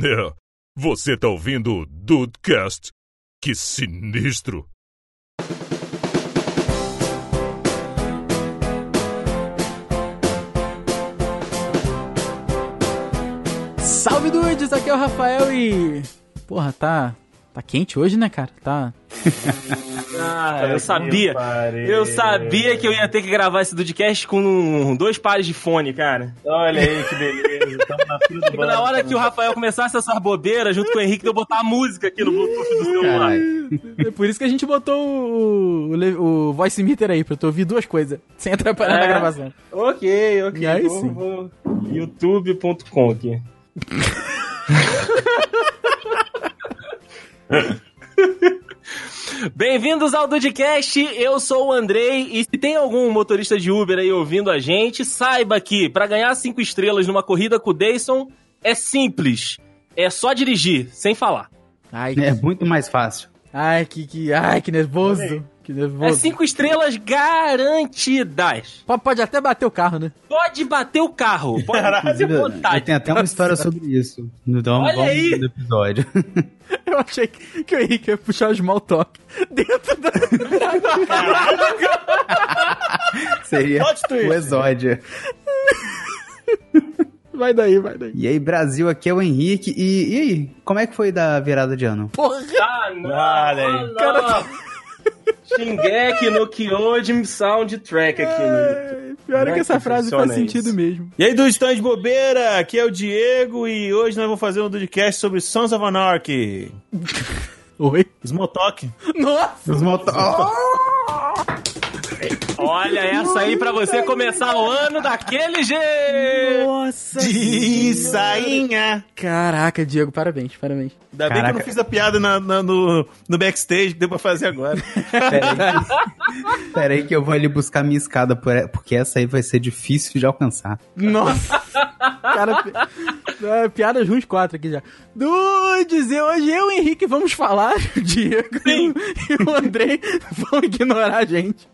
É, você tá ouvindo o Dudecast? Que sinistro! Salve dudes, aqui é o Rafael e. Porra, tá. Tá quente hoje, né, cara? Tá. Ah, eu sabia. Eu sabia que eu ia ter que gravar esse Dudcast com dois pares de fone, cara. Olha aí que beleza. Tamo na fila do Tipo, na hora que o Rafael começasse essas bobeiras, junto com o Henrique, eu botar a música aqui no Bluetooth do celular. É por isso que a gente botou o, o, o voice meter aí, pra tu ouvir duas coisas, sem atrapalhar É. na gravação. Ok, ok. Aí vou- sim. vou- youtube.com aqui. Bem-vindos ao Dudcast, eu sou o Andrei e se tem algum motorista de Uber aí ouvindo a gente, saiba que para ganhar cinco estrelas numa corrida com o Dayson é simples, é só dirigir, sem falar. Ai, É muito mais fácil. ai, que, que, ai, que nervoso. Que É cinco estrelas garantidas. Pode, pode até bater o carro, né? Pode bater o carro, pode eu vontade. tenho até uma história sobre isso. Então Olha vamos aí! no episódio. Eu achei que, que o Henrique ia puxar o small talk dentro da. Seria o exódio. Vai daí, vai daí. E aí, Brasil, aqui é o Henrique. E, e aí, como é que foi da virada de ano? Porra! Ah, não. Olha aí. não. Shingeki no Kyojin Soundtrack aqui. né? É, Pior é que essa que frase faz sentido isso? mesmo. E aí, do Estão de Bobeira, aqui é o Diego e hoje nós vamos fazer um podcast sobre Sons of Anarchy. Oi? Smotalk. Nossa! Os moto... Olha essa aí pra você começar o ano daquele jeito. Nossa! De sainha. Caraca, Diego, parabéns, parabéns. Ainda bem que eu Caraca. não fiz a piada na- na- no, no backstage, que deu pra fazer agora. Pera aí que eu vou ali buscar minha escada, por- porque essa aí vai ser difícil de alcançar. Nossa! Cara, pi... é, piadas ruins quatro aqui já. Dudes, e hoje eu e o Henrique vamos falar, o Diego e o- e o Andrei vão ignorar a gente.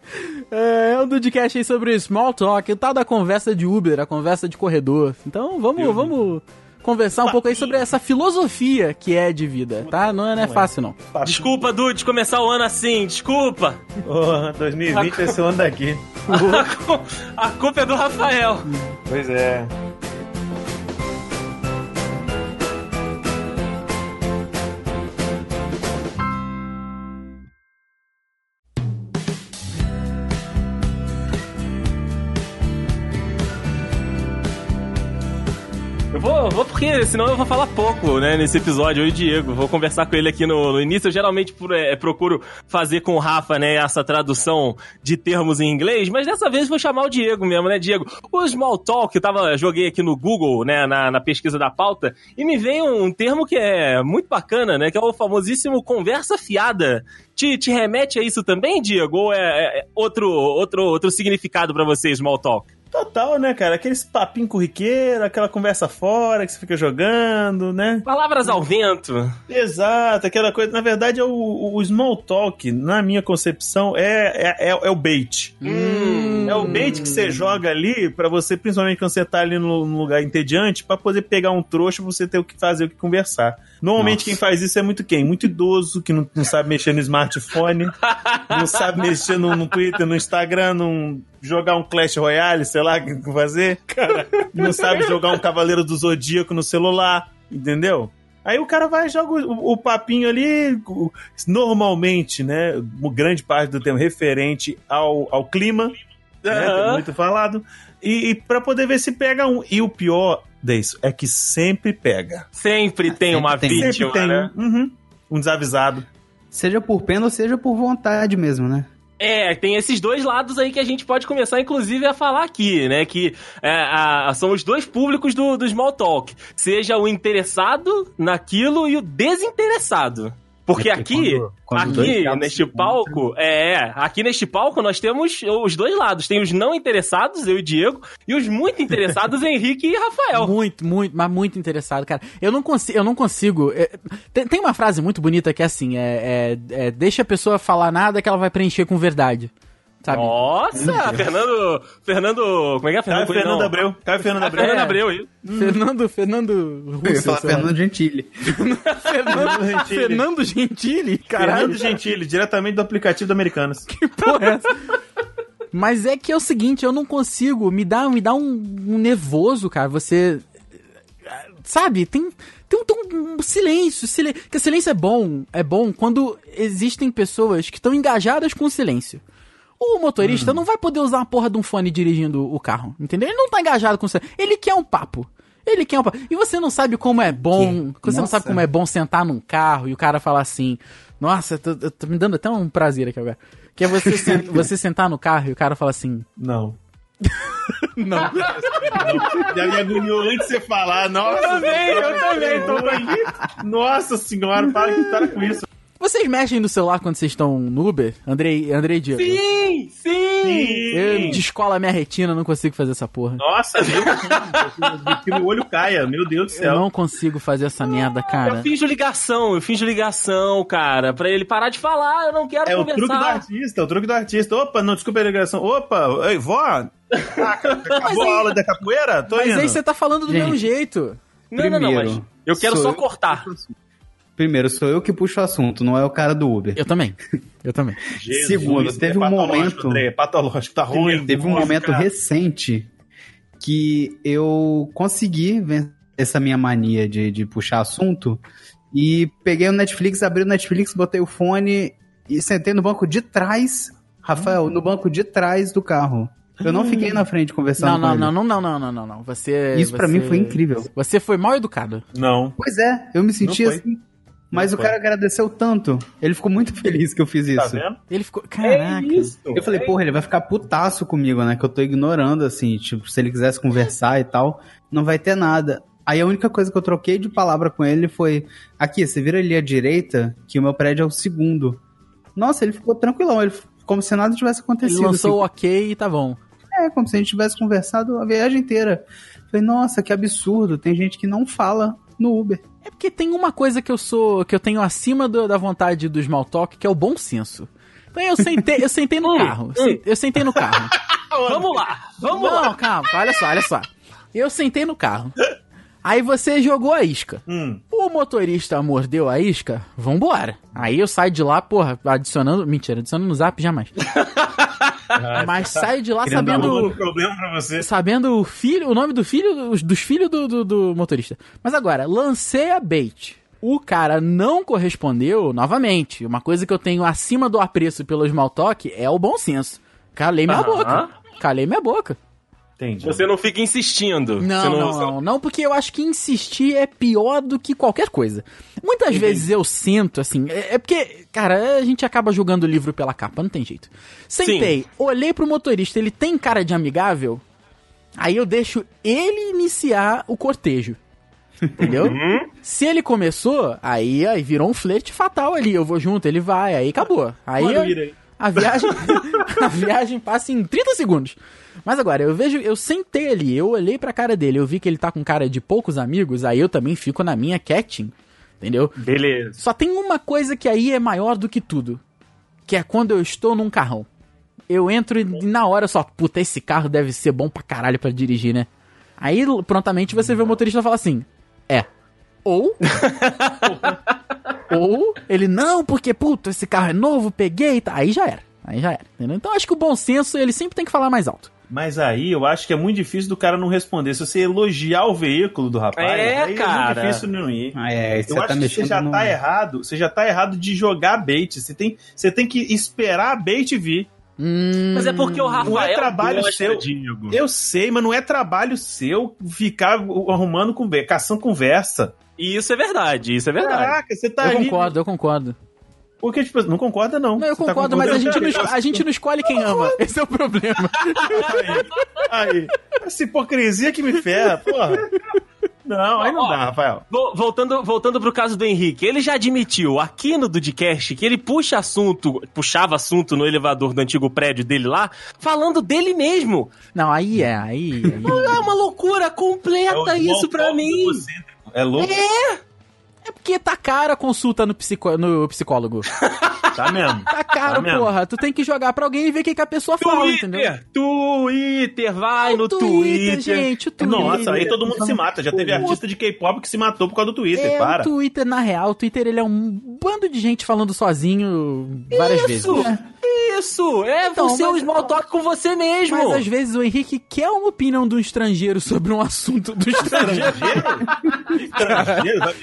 É, é um Dudecast aí sobre small talk, o tal da conversa de Uber, a conversa de corredor. Então vamos, vamos conversar um pouco aí sobre essa filosofia que é de vida, tá? Não é, não é fácil não. Desculpa, Dudes, começar o ano assim. Desculpa. Porra, 2020 vai ser o ano daqui. A culpa é do Rafael. Pois é. Porque senão eu vou falar pouco, né, nesse episódio. Eu o Diego, vou conversar com ele aqui no, no início. Eu geralmente pro- é, procuro fazer com o Rafa, né, essa tradução de termos em inglês, mas dessa vez vou chamar o Diego mesmo, né, Diego? O small talk, eu tava, joguei aqui no Google, né, na, na pesquisa da pauta, e me veio um termo que é muito bacana, né, que é o famosíssimo conversa fiada. Te, te remete a isso também, Diego? Ou é, é outro, outro, outro significado pra você, small talk? Total, né, cara? Aqueles papinho corriqueiro, aquela conversa fora que você fica jogando, né? Palavras ao vento. Exato, aquela coisa. Na verdade, é o, o small talk, na minha concepção, é, é, é, é o bait. Hum. É o bait que você joga ali pra você, principalmente quando você tá ali no, no lugar entediante, pra poder pegar um trouxa pra você ter o que fazer, o que conversar. Normalmente Nossa. quem faz isso é muito quem? Muito idoso, que não, não sabe mexer no smartphone, não sabe mexer no, no Twitter, no Instagram, não jogar um Clash Royale, sei lá o que fazer. Cara, não sabe jogar um Cavaleiro do Zodíaco no celular, entendeu? Aí o cara vai e joga o, o papinho ali, normalmente, né? Grande parte do tempo referente ao, ao clima, né? Muito falado. E, e para poder ver se pega um. E o pior disso é que sempre pega. Sempre tem uma Sempre tem. vítima, sempre tem né? um, uhum, um desavisado. Seja por pena ou seja por vontade mesmo, né? É, tem esses dois lados aí que a gente pode começar, inclusive, a falar aqui, né? Que é, a- são os dois públicos do, do Small Talk. Seja o interessado naquilo e o desinteressado. Porque É, aqui, quando- quando aqui neste palco, é, aqui neste palco nós temos os dois lados. Tem os não interessados, eu e o Diego, e os muito interessados, Henrique e Rafael. Muito, muito, mas muito interessado, cara. Eu não consigo, eu não consigo. é, tem, tem uma frase muito bonita que é assim: é, é- é, deixa a pessoa falar nada que ela vai preencher com verdade. Sabe? Nossa, Fernando. Fernando. Como é que é? Caio Coelho, Fernando. Abreu. Caio Fernando Ah, Abreu. Fernando É. Abreu, isso. Fernando, Fernando Eu ia Russo, falar. Fernando Gentili. Fernando, Gentili. Fernando Gentili, caralho. Fernando Gentili, diretamente do aplicativo do Americanas. Que porra é essa? Mas é que é o seguinte, eu não consigo, me dá, me dá um, um nervoso, cara, você... Sabe, tem, tem, um, tem um silêncio, silêncio, que silêncio é bom, é bom quando existem pessoas que estão engajadas com o silêncio. O motorista Uhum. não vai poder usar uma porra de um fone dirigindo o carro, entendeu? Ele não tá engajado com silêncio, ele quer um papo. Ele quer um papo. E você não sabe como é bom, Que? você não Nossa. sabe como é bom sentar num carro e o cara falar assim, nossa, tô, eu tô me dando até um prazer aqui agora. Que é você, sen- você sentar no carro e o cara fala assim, Não. não. Já me agoniou antes de você falar. Nossa, eu também, eu também, tô aqui. Nossa senhora, para que para com isso. Vocês mexem no celular quando vocês estão no Uber? Andrei, Andrei Diego. Sim, sim. Eu descola a minha retina, não consigo fazer essa porra. Nossa, Deus, que meu olho caia, meu Deus do Eu céu. não consigo fazer essa merda, Eu cara. finjo ligação, eu finjo ligação, cara, pra ele parar de falar, eu não quero É o conversar. truque do artista, é o truque do artista. Opa, não, desculpa a ligação. Opa, ei, vó, ah, acabou a aula da capoeira? Tô Mas indo. aí você tá falando do Gente. mesmo jeito. Não, não, não, mas Primeiro, eu quero só eu- cortar. Primeiro, sou eu que puxo o assunto, não é o cara do Uber. Eu também. Eu também. Jesus, Segundo, teve é um momento- André, é patológico, tá ruim. Teve um Nossa, momento cara. recente que eu consegui vencer essa minha mania de, de puxar assunto e peguei o Netflix, abri o Netflix, botei o fone e sentei no banco de trás, Rafael, no banco de trás do carro. Eu não fiquei na frente conversando Não, com não, ele. não, não, não, não, não, não, não. Você. Isso pra você- mim foi incrível. Você foi mal educado. Não. Pois é, eu me senti assim. Mas o cara agradeceu tanto. Ele ficou muito feliz que eu fiz Tá isso. vendo? Ele ficou. Caraca. Eu falei, porra, ele vai ficar putaço comigo, né? Que eu tô ignorando, assim, tipo, se ele quisesse conversar e tal, não vai ter nada. Aí a única coisa que eu troquei de palavra com ele foi: aqui, você vira ali à direita, que o meu prédio é o segundo. Nossa, ele ficou tranquilão, ele, como se nada tivesse Ele acontecido. lançou o assim. ok e tá bom. É, como se a gente tivesse conversado a viagem inteira. Falei, nossa, que absurdo, tem gente que não fala no Uber. É porque tem uma coisa que eu sou. que eu tenho acima do- da vontade do small talk, que é o bom senso. Então eu sentei, eu sentei no carro. Eu sentei no carro. Vamos lá, vamos Não, lá. calma, olha só, olha só. Eu sentei no carro. Aí você jogou a isca. Hum. O motorista mordeu a isca, vambora. Aí eu saio de lá, porra, adicionando. Mentira, adicionando no zap jamais. Mas saio de lá sabendo. Problema pra você. Sabendo o filho, o nome do filho, dos, filhos do, do, do motorista. Mas agora, lancei a bait. O cara não correspondeu novamente. Uma coisa que eu tenho acima do apreço pelo small talk é o bom senso. Calei minha boca. Calei minha boca. Entendi. Você não fica insistindo. Não, Você não, não, não, porque eu acho que insistir é pior do que qualquer coisa. Muitas vezes eu sinto, assim, é, é porque, cara, a gente acaba julgando o livro pela capa, não tem jeito. Sentei, olhei pro motorista, ele tem cara de amigável, aí eu deixo ele iniciar o cortejo. Entendeu? Se ele começou, aí, aí virou um flerte fatal ali. Eu vou junto, ele vai, aí acabou. Aí, aí. A viagem, a viagem passa em 30 segundos. Mas agora, eu vejo, eu sentei ali, eu olhei pra cara dele, eu vi que ele tá com cara de poucos amigos, aí eu também fico na minha quietinho, entendeu? Beleza. Só tem uma coisa que aí é maior do que tudo, que é quando eu estou num carrão. Eu entro e na hora só, puta, esse carro deve ser bom pra caralho pra dirigir, né? Aí prontamente você vê o motorista falar assim: "É". Ou ou ele não, porque puta, esse carro é novo, peguei, tá. Aí já era. Aí já era, entendeu? Então acho que o bom senso, ele sempre tem que falar mais alto. Mas aí eu acho que é muito difícil do cara não responder. Se você elogiar o veículo do rapaz, É, aí é cara. muito difícil não ir. Ah, é, Eu você acho tá que você já no... tá errado. Você já tá errado de jogar bait. Você tem, você tem que esperar a bait vir. Hum, Mas é porque o Rafael Não é trabalho seu. Diego. Eu sei, mas não é trabalho seu ficar arrumando conversa, caçando conversa. E isso é verdade, isso é verdade. Caraca, você tá eu ali. concordo, eu concordo. Porque, tipo, não concorda, não. Não, eu Você tá concordo, mas a gente, não, a gente não escolhe quem ama. Esse é o problema. Aí, aí. Essa hipocrisia que me ferra, porra. Não, aí não Ó, dá, Rafael. Vo- Voltando, voltando pro caso do Henrique, ele já admitiu aqui no Dudcast que ele puxa assunto, puxava assunto no elevador do antigo prédio dele lá, falando dele mesmo. Não, aí é, aí. aí. É uma loucura completa isso pra mim. É louco? É porque tá cara a consulta no, psico- no psicólogo. Tá mesmo. Tá caro, Tá mesmo. porra. Tu tem que jogar pra alguém e ver o que, que a pessoa fala, entendeu? Twitter, Twitter, vai no Twitter, Twitter. gente, o Twitter. Nossa, aí todo mundo se mata. Já teve artista de K-pop que se matou por causa do Twitter. É, Para. o Twitter, na real, o Twitter ele é um bando de gente falando sozinho várias vezes. Isso, isso, é Então, você o mas- small talk com você mesmo. Mas às vezes o Henrique quer uma opinião do estrangeiro sobre um assunto do estrangeiro. Estrangeiro?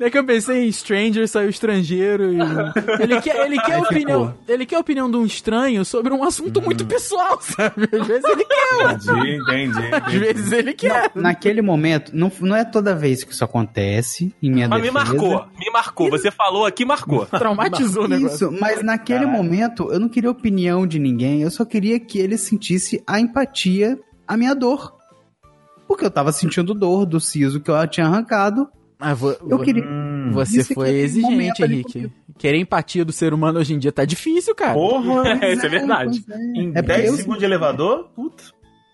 É que eu pensei em stranger, saiu estrangeiro e... Ele quer, ele quer a opinião. Ele quer a opinião de um estranho sobre um assunto muito pessoal, sabe? Às vezes ele quer, Entendi, entendi. às vezes ele quer. Naquele momento, não, não é toda vez que isso acontece em minha Mas me defesa. marcou, me marcou. Você falou aqui, marcou. Traumatizou o negócio. Isso, mas naquele momento eu não queria opinião de ninguém, eu só queria que ele sentisse a empatia, a minha dor. Porque eu tava sentindo dor do siso que eu tinha arrancado. Ah, vo- Eu queria. Você Isso foi é exigente, Henrique. Querer empatia do ser humano hoje em dia tá difícil, cara. Porra, Isso é verdade. pois é. em É porque 10 eu- segundos de elevador? Puta.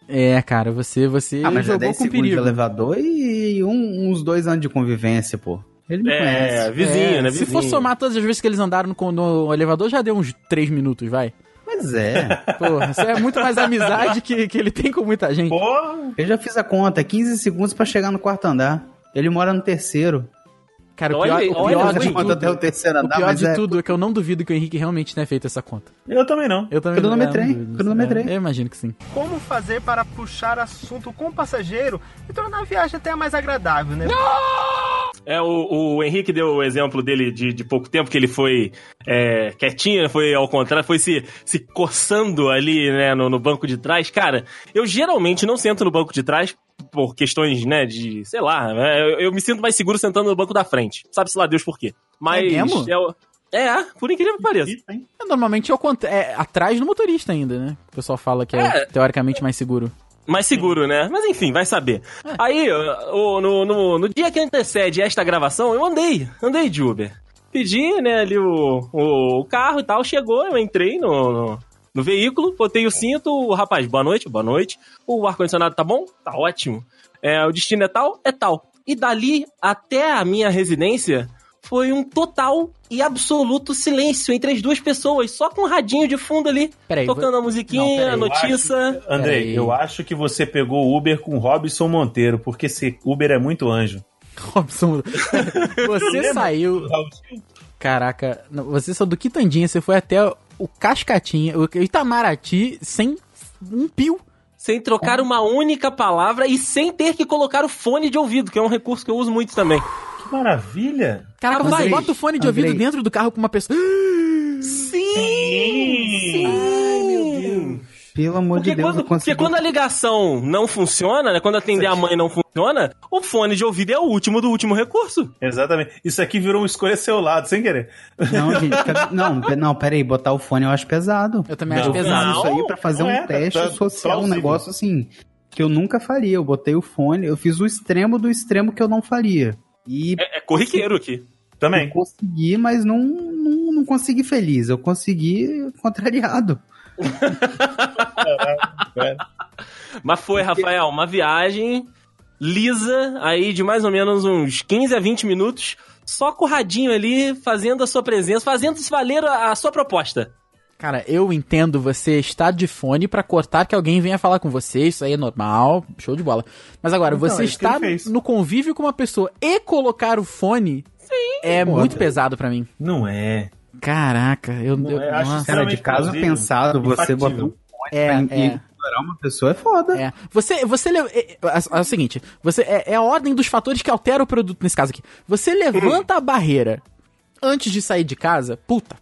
É, cara, você, você Ah, mas é jogou 10 com segundos de perigo. elevador e um- uns dois anos de convivência, pô. Ele me É, conhece. vizinho, É, né? Se Vizinho. for somar todas as vezes que eles andaram no, no elevador, já deu uns 3 minutos, vai. Pois é. Porra, isso é muito mais amizade que, que ele tem com muita gente. Porra. Eu já fiz a conta, 15 segundos pra chegar no quarto andar. Ele mora no terceiro. Cara, o Olha pior, aí, o olha pior de conto até o tudo, terceiro o andar, pior mas de é... tudo é que eu não duvido que o Henrique realmente tenha feito essa conta. Eu também não. Eu também Cronometrei, é, não cronometrei. É, Eu imagino que sim. Como fazer para puxar assunto com o passageiro e tornar a viagem até mais agradável, né? É, o, o Henrique deu o exemplo dele de, de pouco tempo, que ele foi é, quietinho, foi ao contrário, foi se, se coçando ali, né, no, no banco de trás. Cara, eu geralmente não sento no banco de trás por questões, né, de, sei lá, né, eu, eu me sinto mais seguro sentando no banco da frente. Sabe-se lá Deus por quê. Mas... É mesmo? É, o- é, por incrível que pareça. É, Normalmente é, é atrás do motorista ainda, né? O pessoal fala que é, É. teoricamente mais seguro. Mais seguro, né? Mas enfim, vai saber. Aí, o- no, no, no dia que antecede esta gravação, eu andei, andei de Uber. Pedi, né, ali o, o, o carro e tal, chegou, eu entrei no, no, no veículo, botei o cinto, o rapaz, boa noite, boa noite. O ar-condicionado tá bom? Tá ótimo. É, o destino é tal? É tal. E dali até a minha residência foi um total e absoluto silêncio entre as duas pessoas, só com um radinho de fundo ali, Peraí, tocando a Não, musiquinha, peraí, a eu notícia. Andrei, Peraí. eu acho que você pegou o Uber com Robson Monteiro, porque esse Uber é muito anjo. Robson, você saiu. Caraca, não, você saiu do Quitandinha, você foi até o Cascatinha, o Itamaraty, sem um pio. Sem trocar uma única palavra e sem ter que colocar o fone de ouvido, que é um recurso que eu uso muito também. Que maravilha! Caraca, você Andrei, bota o fone de Andrei. ouvido dentro do carro com uma pessoa. Sim! Ai, meu Deus. Pelo amor Porque, de Deus, quando, porque quando a ligação não funciona, né? Quando atender a mãe não funciona, o fone de ouvido é o último do último recurso. Exatamente. Isso aqui virou uma escolha seu lado, sem querer. Não, gente, não, não, peraí, botar o fone eu acho pesado. Eu também Não. acho Eu fiz pesado. isso aí pra fazer um é, tá- teste tá social, um negócio assim, que eu nunca faria. Eu botei o fone, eu fiz o extremo do extremo que eu não faria. E É, é corriqueiro aqui. Também. eu consegui, mas não, não, não consegui feliz. Eu consegui contrariado. Mas foi, Rafael, uma viagem lisa aí de mais ou menos uns 15 a 20 minutos, só corradinho ali, fazendo a sua presença, fazendo se valer a, a sua proposta. Cara, eu entendo você estar de fone pra cortar que alguém venha falar com você, isso aí é normal, show de bola. Mas agora, Então, você é estar no convívio com uma pessoa e colocar o fone é muito pesado pra mim. Não é. Caraca, eu, Não eu é, acho nossa. Cara, de caso pensado, você botar um fone É, pra é. ignorar uma pessoa é foda. É. Você, você le- é, é, é o seguinte, você é, é a ordem dos fatores que altera o produto nesse caso aqui. Você levanta a barreira antes de sair de casa, puta,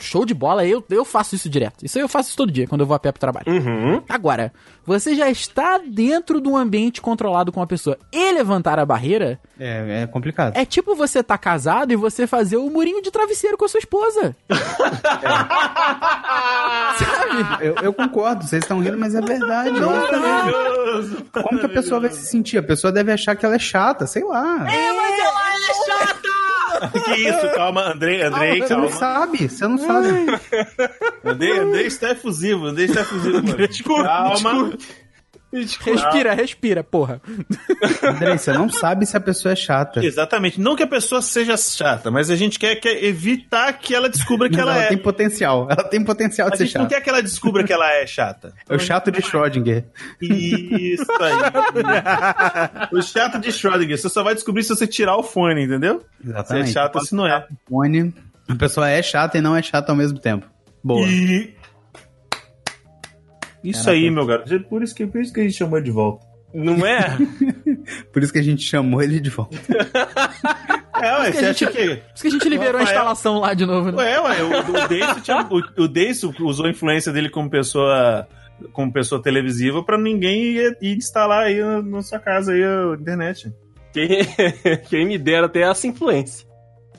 show de bola, eu, eu faço isso direto. Isso aí eu faço isso todo dia quando eu vou a pé pro trabalho. Uhum. Agora, você já está dentro de um ambiente controlado com uma pessoa e levantar a barreira É, é complicado. é tipo você tá casado e você fazer o murinho de travesseiro com a sua esposa. Sabe? Eu, eu concordo, vocês estão rindo, mas é verdade. é. Como que a pessoa vai se sentir? A pessoa deve achar que ela é chata, sei lá. que isso? Calma, Andrei, Andrei, Você não calma. sabe, você não sabe. Andrei, Andrei está efusivo, Andrei está efusivo. mano. Desculpa, Calma. Respira, respira, porra. Andrei, você não sabe se a pessoa é chata. Exatamente. Não que a pessoa seja chata, mas a gente quer, quer evitar que ela descubra que Mas ela, ela é. tem potencial. Ela tem potencial A de ser gente não chata. quer que ela descubra que ela é chata. É o chato de Schrödinger. Isso aí. o chato de Schrödinger. Você só vai descobrir se você tirar o fone, entendeu? Se é Exatamente. chato ou se não é. Fone, a pessoa é chata e não é chata ao mesmo tempo. Boa. E... Isso aí, meu garoto. Por isso, que, por isso que a gente chamou ele de volta. Não é? Por isso que a gente chamou ele de volta. É, ué, que a você acha gente- que... Por isso que a gente liberou a instalação lá de novo, né? Ué, ué, o, o Deiso tinha- o, o Deiso usou a influência dele como pessoa como pessoa televisiva pra ninguém ir, ir instalar aí na, sua casa aí a internet. Quem, quem me dera ter essa influência.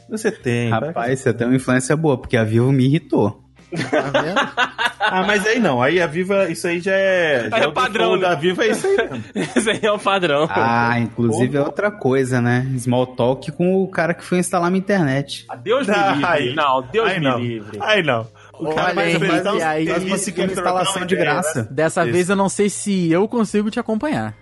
Você tem. tá? Rapaz, você tem uma influência boa, porque a Vivo me irritou. Tá vendo? Ah, mas aí não. Aí a Viva, isso aí já é. Já Aí é o padrão, default né? da Viva é isso aí mesmo. Esse aí é o padrão. Ah, inclusive é outra coisa, né? Small talk com o cara que foi instalar minha internet. Ah, Deus me livre. aí. Não, Deus Aí me não. livre. Aí não. O Olha cara vai aí, e aí- uns- Nós conseguimos uma instalação de ideia, graça. né? Dessa Isso. vez eu não sei se eu consigo te acompanhar.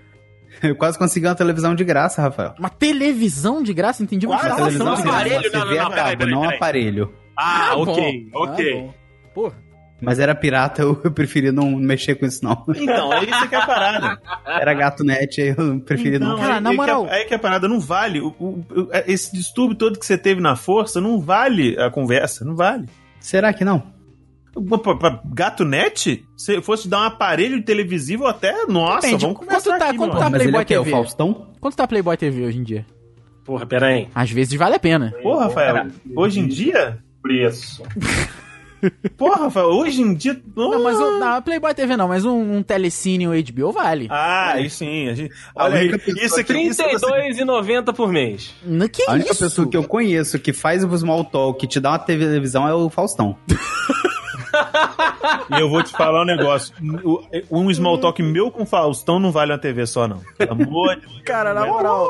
Eu quase consegui uma televisão de graça, Rafael. Uma televisão de graça, entendi uma instalação televisão de graça. aparelho? Não, não, não, não um aparelho. Ah, bom. ok, Ah, ok. Porra. Mas era pirata, eu, preferi não mexer com isso, não. Então, é isso que é a parada. Era gato net, aí eu preferi não. Não, Cara, aí, na aí moral- Que é, aí que é a parada não vale. O, o- o- esse distúrbio todo que você teve na força não vale a conversa. Não vale. Será que não? Gato Net? Se fosse dar um aparelho televisivo até. Nossa, Depende, vamos conversar quanto tá- aqui, quanto meu tá- ele é Playboy o quê? O TV. Faustão? Quanto tá Playboy TV hoje em dia? Porra, pera aí. Às vezes vale a pena. Porra, Rafael, hoje em dia. Preço. Porra, Rafael, hoje em dia. Não, mas um, não, Playboy TV não, mas um, um telecine ou HBO vale. Ah, aí sim. A gente... A Olha aí, isso aqui. Isso você... R$32,90 por mês. N- Que A única isso? pessoa que eu conheço que faz o small talk, que te dá uma televisão, é o Faustão. E eu vou te falar um negócio. O- Um small talk meu com Faustão não vale uma TV só, não. Pelo amor de Deus. Cara, na moral,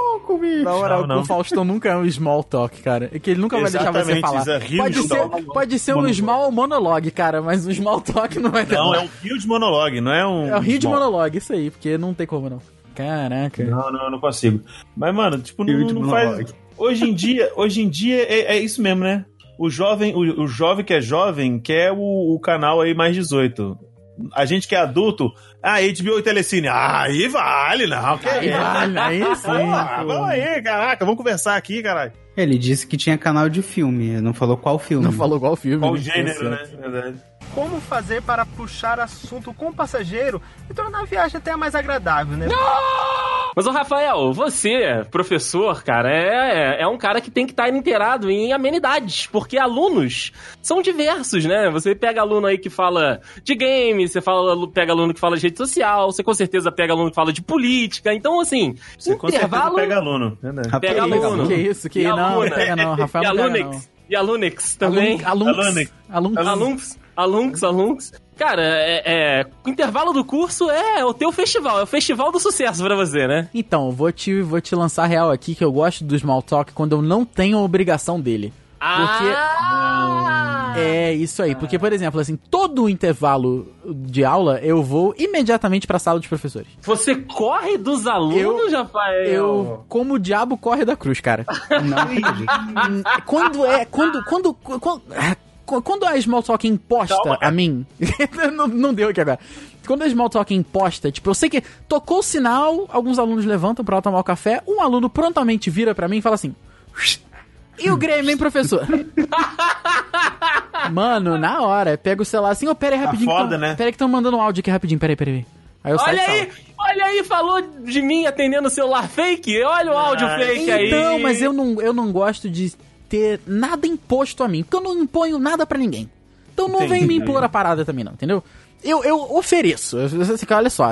na moral, Não, não. o Faustão nunca é um small talk, cara. É que ele nunca vai deixar você Exatamente, falar. é Pode de ser, talk. pode ser um small monologue, cara, mas um small talk não vai ter. Não, é um rio de monologue, não é um. É o rio de monologue, isso aí, porque não tem como não. Caraca. Não, não, eu não consigo. Mas, mano, tipo, não, Rio de não faz. monologue. Hoje em dia, hoje em dia é, é isso mesmo, né? O jovem, o, o jovem que é jovem quer o, o canal aí mais 18. A gente que é adulto, ah, HBO e Telecine, ah, aí vale, não, que Aí é. vale, aí sim. Ah, vamos aí, caraca, vamos conversar aqui, caralho. Ele disse que tinha canal de filme, não falou qual filme. Não falou igual o filme. Qual né? gênero, Tá né? verdade. Como fazer para puxar assunto com o passageiro e tornar a viagem até mais agradável, né? Mas, ô Rafael, você, professor, cara, é, é um cara que tem que estar inteirado em amenidades, porque alunos são diversos, né? Você pega aluno aí que fala de game, você fala, pega aluno que fala de rede social, você com certeza pega aluno que fala de política. Então, assim, Você com certeza intervalo... pega aluno. Rapaz, Pega aluno. Que isso, que E não, não aluna. pega não, Rafael e não pega não. E Alunix também. Alunx. Alunx, alunx, alunx. Cara, é, é, o intervalo do curso é o teu festival, é o festival do sucesso pra você, né? Então, vou te, vou te lançar real aqui que eu gosto do small talk quando eu não tenho a obrigação dele. Ah! É isso aí, porque, por exemplo, assim, todo o intervalo de aula eu vou imediatamente pra sala dos professores. Você corre dos alunos, Rafael? Eu, como o diabo corre da cruz, cara. Não entendi. Quando é. Quando. Quando. Quando, quando a small talk imposta Calma, a mim. não, não deu aqui agora. Quando a small talk imposta, tipo, eu sei que tocou o sinal, alguns alunos levantam pra tomar o café, um aluno prontamente vira pra mim e fala assim. E o Grêmio, hein, professor? Mano, na hora, pega o celular assim, ô, pera aí rapidinho. foda, que tão, né? Pera aí que estão mandando um áudio aqui rapidinho, pera aí, pera aí. Aí Olha aí, olha aí, falou de mim atendendo o celular fake. Olha o áudio Ah, fake aí. Então, mas eu não, eu não gosto de ter nada imposto a mim, porque eu não imponho nada pra ninguém. Então não vem me impor a parada também, não, entendeu? Eu, eu ofereço. Você, fica, olha só,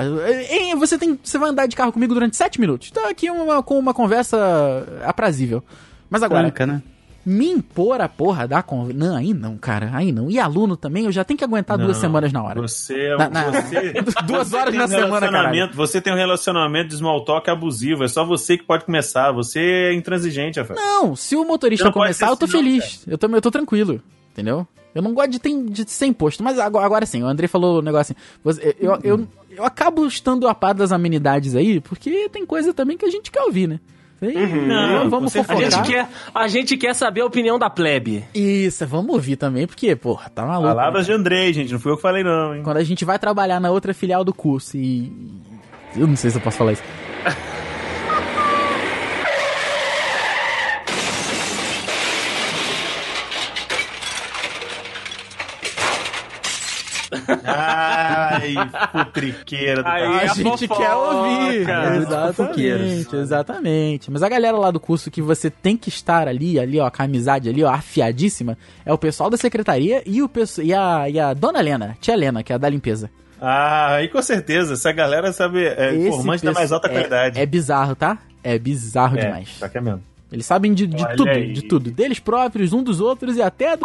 você, tem, você vai andar de carro comigo durante sete minutos. Então aqui uma, com uma conversa aprazível. Mas agora, Franca, né? Me impor a porra da conversa. Não, aí não, cara, aí não. E aluno também, eu já tenho que aguentar duas Não, semanas na hora. Você é Na- na- você- Duas horas na um semana, relacionamento- Você tem um relacionamento de small talk abusivo. É só você que pode começar. Você é intransigente, Rafael. Não, se o motorista começar, eu tô assim, não, feliz. eu, tô, eu tô tranquilo, entendeu? Eu não gosto de, ter, de ser imposto. Mas agora, agora sim, o Andrei falou um negócio assim. você- eu, eu, eu acabo estando a par das amenidades aí, porque tem coisa também que a gente quer ouvir, né? Aí, Não, vamos com A fofocar. gente, quer, a gente quer saber a opinião da plebe. Isso, vamos ouvir também, porque, porra, tá maluco. Palavras né? de Andrei, gente. Não fui eu que falei, não, hein? Quando a gente vai trabalhar na outra filial do curso e. Eu não sei se eu posso falar isso. Ai, putriqueira do Aí, caralho. a a gente fofoca. quer ouvir. É. Exatamente, exatamente. Mas a galera lá do curso que você tem que estar ali, ali, ó, com a amizade ali, ó, afiadíssima, é o pessoal da secretaria e, o pesso- e, a, e a dona Helena, tia Helena, que é a da limpeza. Ah, aí com certeza. Essa galera sabe, é Esse informante da mais alta é- qualidade. É, bizarro, tá? É bizarro É, demais. Tá que é mesmo. Eles sabem de, de tudo, aí. de tudo. Deles próprios, um dos outros e até do.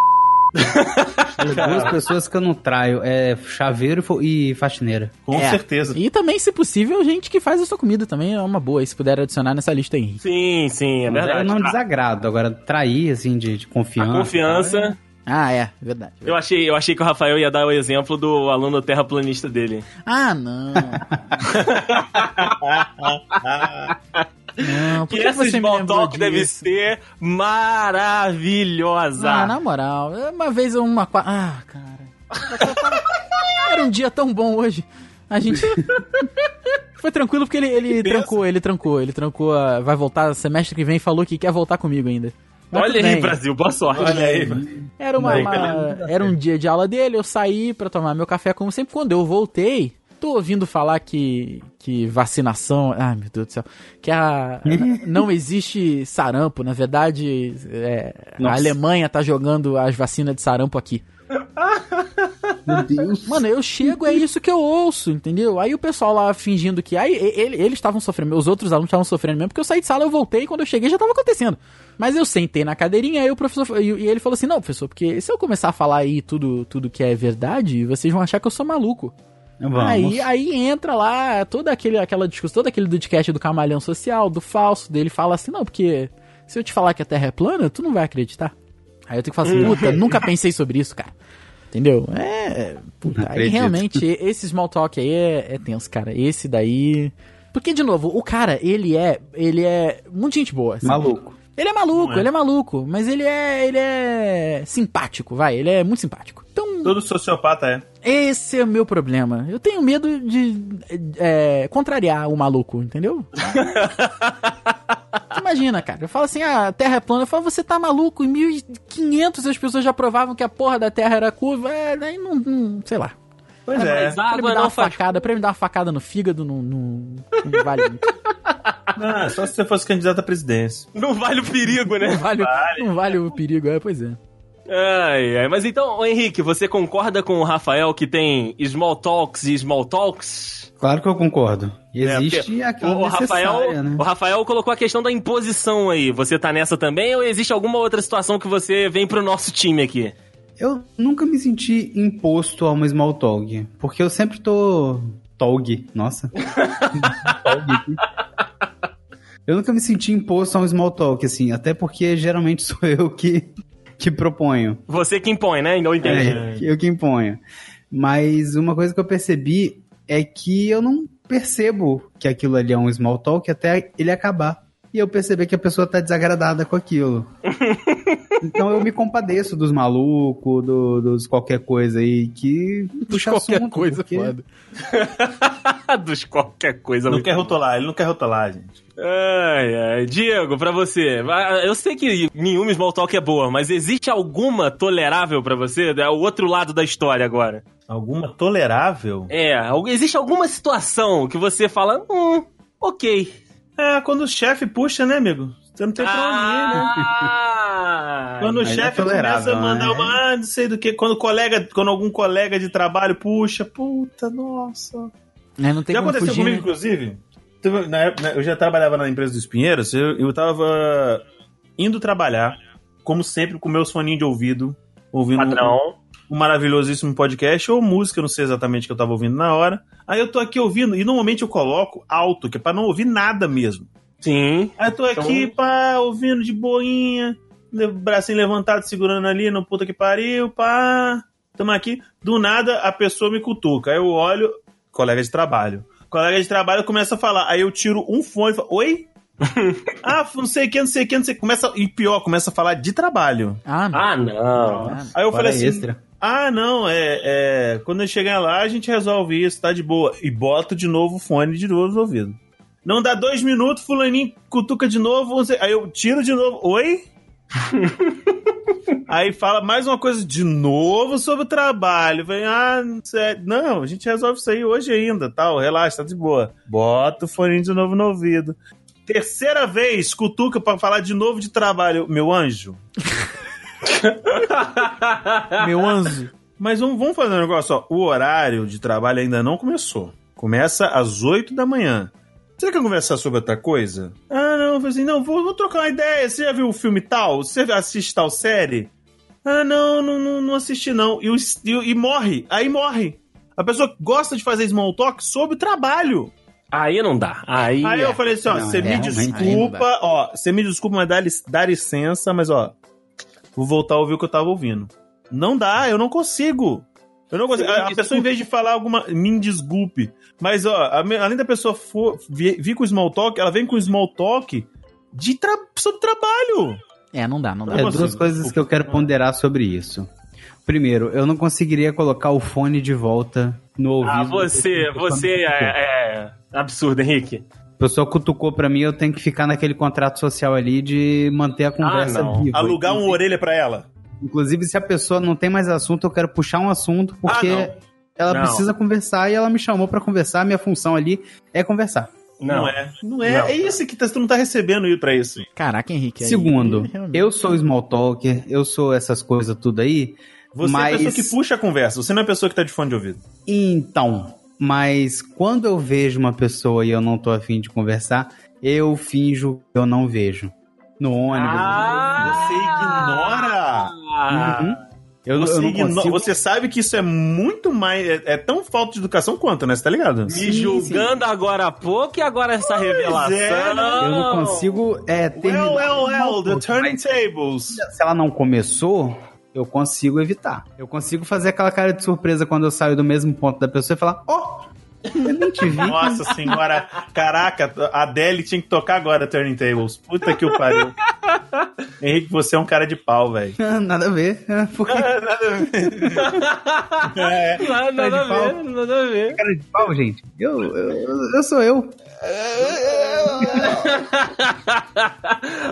Duas pessoas que eu não traio. É chaveiro e faxineira. Com É. certeza. E também, se possível, gente que faz a sua comida também é uma boa. E se puder adicionar nessa lista aí. Sim, sim, é Mas verdade. Eu não desagrado. Agora, trair, assim, de, de A confiança. confiança. Ah, é, verdade. Eu achei, eu achei que o Rafael ia dar o exemplo do aluno terraplanista dele. Ah, não. não, por Que que essa small talk deve ser maravilhosa. Ah, na moral, uma vez uma... Ah, cara. Era um dia tão bom hoje. A gente... Foi tranquilo porque ele, ele trancou, ele trancou, ele trancou, a- vai voltar semestre que vem e falou que quer voltar comigo ainda. Mas Olha aí. Brasil, boa sorte. Olha aí. Era, uma, uma- era um dia de aula dele, eu saí pra tomar meu café como sempre. Quando eu voltei, tô ouvindo falar que, que vacinação. Ai, meu Deus do céu. Que a, não existe sarampo. Na verdade, é, a. Alemanha tá jogando as vacinas de sarampo aqui. Meu Deus. Mano, eu chego, é isso que eu ouço, entendeu? Aí o pessoal lá fingindo que. Aí ele- eles estavam sofrendo, meus outros alunos estavam sofrendo mesmo, porque eu saí de sala, eu voltei, e quando eu cheguei já tava acontecendo. Mas eu sentei na cadeirinha, aí o professor. E, e ele falou assim: não, professor, porque se eu começar a falar aí tudo, tudo que é verdade, vocês vão achar que eu sou maluco. Vamos. Aí, aí entra lá toda aquele, aquela discussão, todo aquele podcast do camalhão social, do falso, dele fala assim, não, porque se eu te falar que a Terra é plana, tu não vai acreditar. Aí eu tenho que falar assim, puta, nunca pensei sobre isso, cara. Entendeu? É. Puta, aí realmente, esse small talk aí é, é tenso, cara. Esse daí. Porque, de novo, o cara, ele é. Ele é muito gente boa. assim. Maluco. Ele é maluco, é. ele é maluco, mas ele é. ele é simpático, vai. Ele é muito simpático. Então, Todo sociopata é. esse é o meu problema. Eu tenho medo de é, contrariar o maluco, entendeu? Imagina, cara. Eu falo assim, ah, a Terra é plana. Eu falo, você tá maluco? Em 1500 as pessoas já provavam que a porra da Terra era curva. É, daí não, não- sei lá. Pois É, é. Pra me dar uma faz... facada, pra me dar uma facada no fígado, não, não, não vale muito. Não, só se você fosse candidato à presidência. Não vale o perigo, Não né? vale, não vale o perigo, é, pois é. Ai, ai. Mas então, Henrique, você concorda com o Rafael que tem small talks e small talks? Claro que eu concordo. Existe É, aquela o, Rafael, né? o Rafael colocou a questão da imposição aí. Você tá nessa também ou existe alguma outra situação que você vem pro nosso time aqui? Eu nunca me senti imposto a uma small talk. Porque eu sempre tô. Tog, nossa. Tog aqui. Eu nunca me senti imposto a um small talk, assim. Até porque geralmente sou eu que, que proponho. Você que impõe, né? Não entendi. É, eu que imponho. Mas uma coisa que eu percebi é que eu não percebo que aquilo ali é um small talk até ele acabar. E eu perceber que a pessoa tá desagradada com aquilo. então eu me compadeço dos malucos, do- dos qualquer coisa aí, que puxa Qualquer assunto, coisa porque- foda. Dos qualquer coisa. Não quer rotular, ele não quer rotular, gente. Ai, ai. Diego, pra você. ah, Eu sei que nenhuma small talk é boa, mas existe alguma tolerável pra você? É o outro lado da história agora. Alguma tolerável? É, existe alguma situação que você fala, hum, ok. É, quando o chefe puxa, né, amigo? Você não tem pra onde ir, né? Ah, Quando o é chefe começa tolerável, a mandar né? uma, ah, não sei do que, quando o colega, quando algum colega de trabalho puxa, puta, nossa. É, não tem já aconteceu fugir, comigo, né? inclusive. Na né, eu já trabalhava na empresa dos Pinheiros, eu, eu tava indo trabalhar, como sempre, com meus foninhos de ouvido, ouvindo Padrão. um maravilhosíssimo podcast ou música, eu não sei exatamente o que eu tava ouvindo na hora. Aí eu tô aqui ouvindo, e normalmente eu coloco alto, que é pra não ouvir nada mesmo. Sim. Aí eu tô aqui, pá, ouvindo de boinha. bracinho levantado, segurando ali, no puta que pariu, pá. Tamo aqui. Do nada, a pessoa me cutuca. Aí eu olho, colega de trabalho. Colega de trabalho começa a falar. Aí eu tiro um fone e falo, oi? ah, não sei o que, não sei o que, não sei o que. Começa, e pior, começa a falar de trabalho. Ah, não. Ah, não. Aí eu falei assim, extra. ah, não, é, é, Quando eu chegar lá, a gente resolve isso, tá de boa. E boto de novo o fone de novo no ouvido. Não dá dois minutos, fulaninho cutuca de novo, aí eu tiro de novo. Oi? aí fala mais uma coisa de novo sobre o trabalho. Vem, ah. Não, a gente resolve isso aí hoje ainda, tal. Relaxa, tá de boa. Bota o fone de novo no ouvido. Terceira vez, cutuca pra falar de novo de trabalho. Meu anjo, Meu anjo. Mas vamos, vamos fazer um negócio, ó. O horário de trabalho ainda não começou. Começa às 8 da manhã. Você quer conversar sobre outra coisa? Ah, não. Eu falei assim, não, vou, vou trocar uma ideia. Você já viu o filme tal? Você assiste tal série? Ah, não, não, não, não assisti não. E, o- e, e morre. Aí morre. A pessoa gosta de fazer small talk sobre trabalho. Aí não dá. Aí, Aí é. eu falei assim, ó, você é, me desculpa, ó, você me desculpa, mas dá, dá licença, mas ó, vou voltar a ouvir o que eu tava ouvindo. Não dá, eu não consigo. Eu não consigo. A, a pessoa, em vez de falar alguma. Me desculpe. Mas, ó, além da pessoa for, vir, vir com small talk, ela vem com small talk de tra sobre trabalho. É, não dá, não dá. É, consigo. duas coisas que eu quero ponderar sobre isso. Primeiro, eu não conseguiria colocar o fone de volta no ouvido. Ah, você, você é, é absurdo, Henrique. A pessoa cutucou pra mim, eu tenho que ficar naquele contrato social ali de manter a conversa não. viva. Alugar uma orelha pra ela. Inclusive, se a pessoa não tem mais assunto, eu quero puxar um assunto, porque Ah, não. ela Não. precisa conversar e ela me chamou pra conversar. Minha função ali é conversar. Não. é. Não é. Não. É isso que tá- tu não tá recebendo pra isso. Caraca, Henrique. aí- Segundo, realmente. eu sou small talker, eu sou essas coisas tudo aí. Você é mas... a pessoa que puxa a conversa, você não é a pessoa que tá de fone de ouvido. Então, mas quando eu vejo uma pessoa e eu não tô afim de conversar, eu finjo que eu não vejo. No ônibus. Ah! Você ignora. Ah, Uhum. Eu, Você, eu não igno- consigo. você sabe que isso é muito mais. É, é tão falta de educação quanto, né? Você tá ligado? Me julgando agora há pouco e agora essa revelação. é, não. Eu não consigo é, terminar. Well, well, well, the turning tables. Se ela não começou, eu consigo evitar. Eu consigo fazer aquela cara de surpresa quando eu saio do mesmo ponto da pessoa e falar: Ó, eu nem te vi. Nossa senhora, caraca, a Adele tinha que tocar agora Turning Tables. Puta que o pariu. Henrique, você é um cara de pau, velho. Nada a ver. Porque Nada a ver. É. Nada, nada a ver, pau. nada a ver. cara de pau, gente. Eu, eu, eu- sou eu.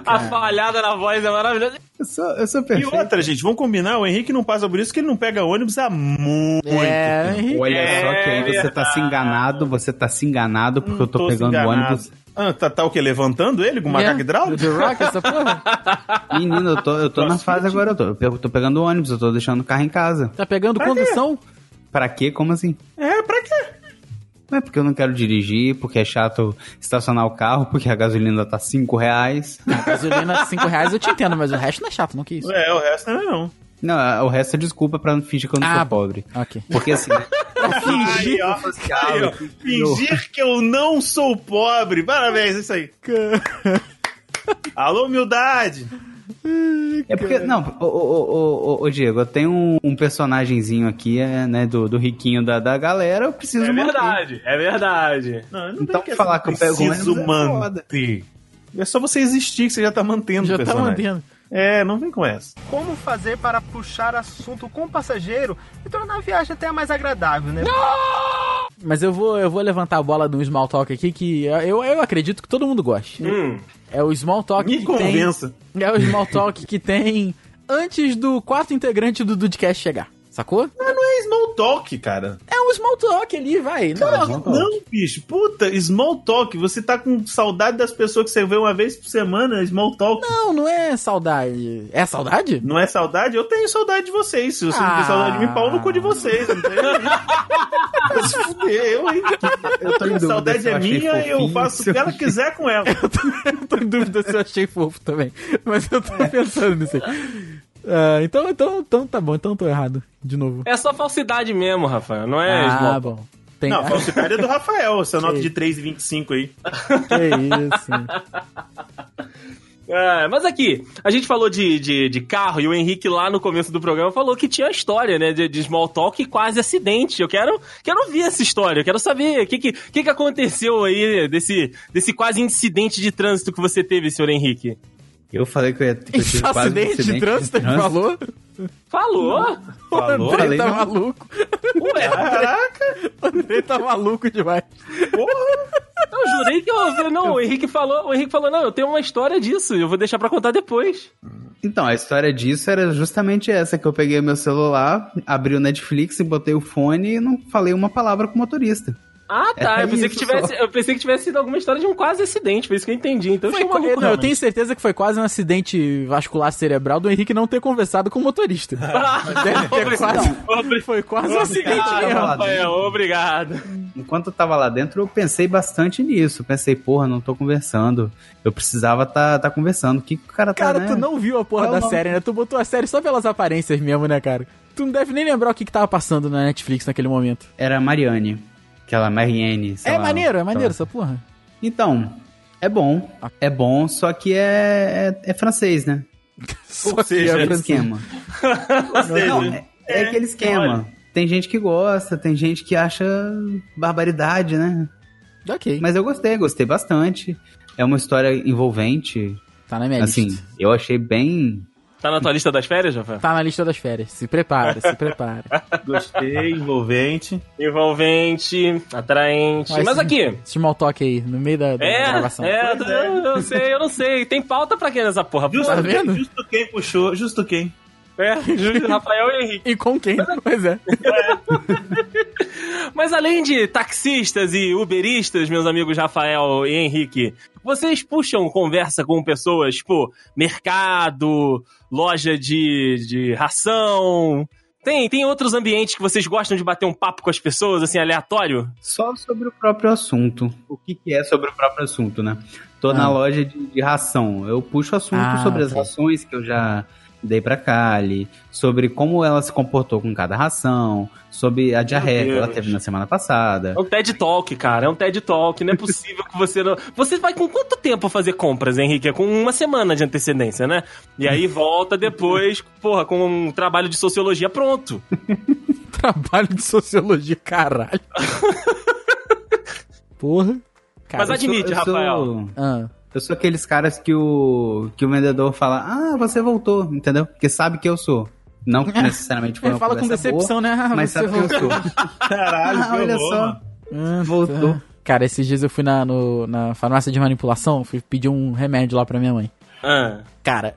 A falhada na voz é maravilhosa. Eu sou, eu sou E perfeito. outra, gente, vamos combinar, o Henrique não passa por isso que ele não pega ônibus há muito É, tempo. Henrique. Olha É só que aí você tá se enganado, você tá se enganado porque eu tô, Tô pegando o ônibus. Ah, tá, tá o quê? Levantando ele com o macaco É, hidráulico? The Rock, essa porra? Menino, eu tô, eu tô na fase agora, eu tô, eu tô pegando o ônibus, eu tô deixando o carro em casa. Tá pegando Pra condução? Pra quê? Como assim? É, pra quê? Não é porque eu não quero dirigir, porque é chato estacionar o carro, porque a gasolina tá 5 reais. A gasolina 5 reais eu te entendo, mas o resto não é chato, não que isso. É, o resto não é não. Não, o resto é desculpa pra não fingir que eu não Ah, sou pobre. Ok. Porque assim, Aí, ó. Aí, ó. Fingir que eu não sou pobre. Parabéns, é isso aí. Alô, humildade. É porque, não, ô, ô, ô, ô, ô, Diego, eu tenho um, um personagemzinho aqui, é, né, do, do riquinho da, da galera, eu preciso É manter. verdade, é verdade. Não, não Então tem falar que eu pego preciso ônibus é foda. manter. É só você existir que você já tá mantendo o Já tá personagem. mantendo. É, não vem com essa. Como fazer para puxar assunto com o passageiro e tornar a viagem até mais agradável, né? Mas eu vou, eu vou levantar a bola do small talk aqui, que eu, eu acredito que todo mundo goste. Hum, É o small talk Me que convença. tem... É o small talk que tem antes do quarto integrante do Dudcast chegar. Sacou? É small talk, cara. É um small talk ali, vai. Não, Não, bicho. Puta, small talk. Você tá com saudade das pessoas que você vê uma vez por semana, small talk. não, não é saudade. É saudade? Não é saudade? Eu tenho saudade de vocês. Se você não Ah. tem saudade de mim, pau no cu de vocês. Não tem? Fuder, eu, hein? Eu tô em A dúvida saudade se eu é minha, eu fofinho, faço o que eu ela quiser com ela. eu tô em dúvida se eu achei fofo também. Mas eu tô pensando nisso aí. Ah, então, então, então tá bom, então tô errado. De novo. é só falsidade mesmo, Rafael. Não é ah, bom. Tem... Não, a falsidade é do Rafael, essa nota de 3,25 aí. Que isso. É, mas aqui, a gente falou de, de, de carro e o Henrique lá no começo do programa falou que tinha história, né? De, de small talk e quase acidente. Eu quero, quero ouvir essa história, eu quero saber o que, que, que, que aconteceu aí desse, desse quase incidente de trânsito que você teve, senhor Henrique. Eu falei que eu ia que tive quase um acidente, de trânsito, ele falou? Falou? O André Falei, tá não. maluco. Ué, O André tá maluco demais. eu jurei que eu. Não, o Henrique falou, o Henrique falou, não, eu tenho uma história disso, eu vou deixar pra contar depois. Então, a história disso era justamente essa, que eu peguei meu celular, abri o Netflix e botei o fone e não falei uma palavra com o motorista. Ah, tá. É eu, pensei que tivesse, eu pensei que tivesse sido alguma história de um quase acidente, foi isso que eu entendi. Então Foi eu maluco, não, eu tenho certeza que foi quase um acidente vascular cerebral do Henrique não ter conversado com o motorista. Deve ter quase, foi quase um acidente Obrigado, mesmo. Rafael, obrigado. Enquanto eu tava lá dentro, eu pensei bastante nisso. Pensei, porra, não tô conversando. Eu precisava tá, tá conversando. O que, que o cara tá, Cara, né? tu não viu a porra Não, da não. série, né? Tu botou a série só pelas aparências mesmo, né, cara? Tu não deve nem lembrar o que, que tava passando na Netflix naquele momento. Era a Mariane. Aquela Marianne. É lá, maneiro, é maneiro essa porra. Então, é bom. É bom, só que é, é, é francês, né? Só que seja, é Aquele pra- esquema. Ou seja, Não, é, é aquele esquema. Tem gente que gosta, tem gente que acha barbaridade, né? Ok, Mas eu gostei, gostei bastante. É uma história envolvente. tá na minha Assim, lista. eu achei bem. Tá na tua lista das férias, Rafael? Tá na lista das férias. Se prepara, se prepara. gostei, envolvente. Envolvente, atraente. Mas Mas aqui. Esse small talk aí, no meio da, da É, gravação. é, eu, eu sei, eu não sei. Tem pauta pra quem nessa porra? Justo, Tá vendo? justo quem puxou, justo quem. É, Júlio, Rafael e Henrique. E com quem? Pois é. Mas além de taxistas e uberistas, meus amigos Rafael e Henrique, vocês puxam conversa com pessoas, tipo, mercado, loja de, de ração. Tem, tem outros ambientes que vocês gostam de bater um papo com as pessoas, assim, aleatório? Só sobre o próprio assunto. O que, que é sobre o próprio assunto, né? Tô na Ah. loja de, de ração. Eu puxo assunto Ah, sobre as rações que eu já dei pra Kali, sobre como ela se comportou com cada ração, sobre a diarreia que ela teve na semana passada. É um TED Talk, cara. É um TED Talk. Não é possível que você não. Você vai com quanto tempo fazer compras, Henrique? É com uma semana de antecedência, né? E aí volta depois, porra, com um trabalho de sociologia pronto. Trabalho de sociologia, caralho. Porra. Cara, Mas admite, eu sou- Rafael. Ah, Eu sou aqueles caras que o, que o vendedor fala, ah, você voltou, entendeu? Porque sabe que eu sou. Não necessariamente foi ele fala com boa, decepção, né? Ah, mas você sabe que eu voltou. sou. Caralho, Ah, olha só. mano. Voltou. Cara, esses dias eu fui na, no- na farmácia de manipulação, fui pedir um remédio lá pra minha mãe. Ah. Cara,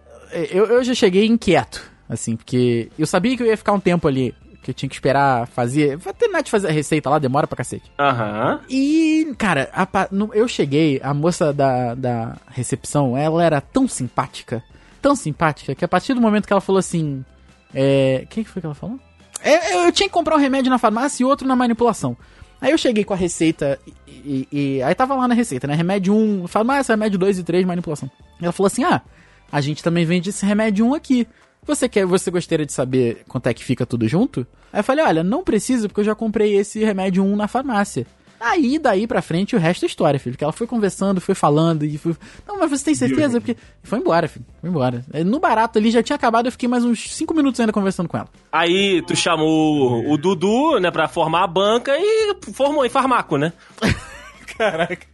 eu, eu já cheguei inquieto, assim, porque eu sabia que eu ia ficar um tempo ali, que eu tinha que esperar fazer. Vai terminar de fazer a receita lá, demora pra cacete. Aham. E, cara, a eu cheguei, a moça da, da recepção, ela era tão simpática, tão simpática, que a partir do momento que ela falou assim. É. Quem que foi que ela falou? É, eu, eu tinha que comprar um remédio na farmácia e outro na manipulação. Aí eu cheguei com a receita e, e- e- aí tava lá na receita, né? Remédio 1, farmácia, remédio 2 e 3, manipulação. Ela falou assim: "Ah, a gente também vende esse remédio 1 aqui. Você quer, você gostaria de saber quanto é que fica tudo junto?" Aí eu falei: "Olha, não precisa porque eu já comprei esse remédio 1 na farmácia." Aí, daí pra frente, o resto é história, filho. Que ela foi conversando, foi falando e foi... Não, mas você tem certeza? Porque... Foi embora, filho. Foi embora. No barato ali já tinha acabado, eu fiquei mais uns 5 minutos ainda conversando com ela. Aí tu chamou o Dudu, né, pra formar a banca e formou em farmaco, né? Caraca.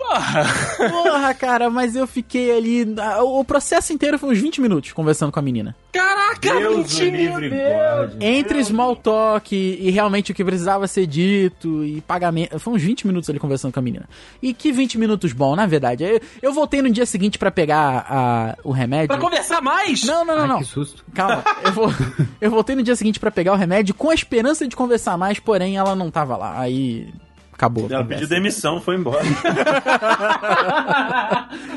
Porra. Porra, cara, mas eu fiquei ali. O processo inteiro foi uns 20 minutos conversando com a menina. Caraca, Deus 20 livre guarde. Entre small talk e realmente o que precisava ser dito e pagamento. Foi uns 20 minutos ali conversando com a menina. E que 20 minutos bom, na verdade. Eu, eu voltei no dia seguinte pra pegar a, o remédio. Pra conversar mais? Não, não, não, Ai, não. que susto. Calma, eu, vou, eu voltei no dia seguinte pra pegar o remédio com a esperança de conversar mais, porém ela não tava lá. Aí acabou. Ela pediu demissão, foi embora.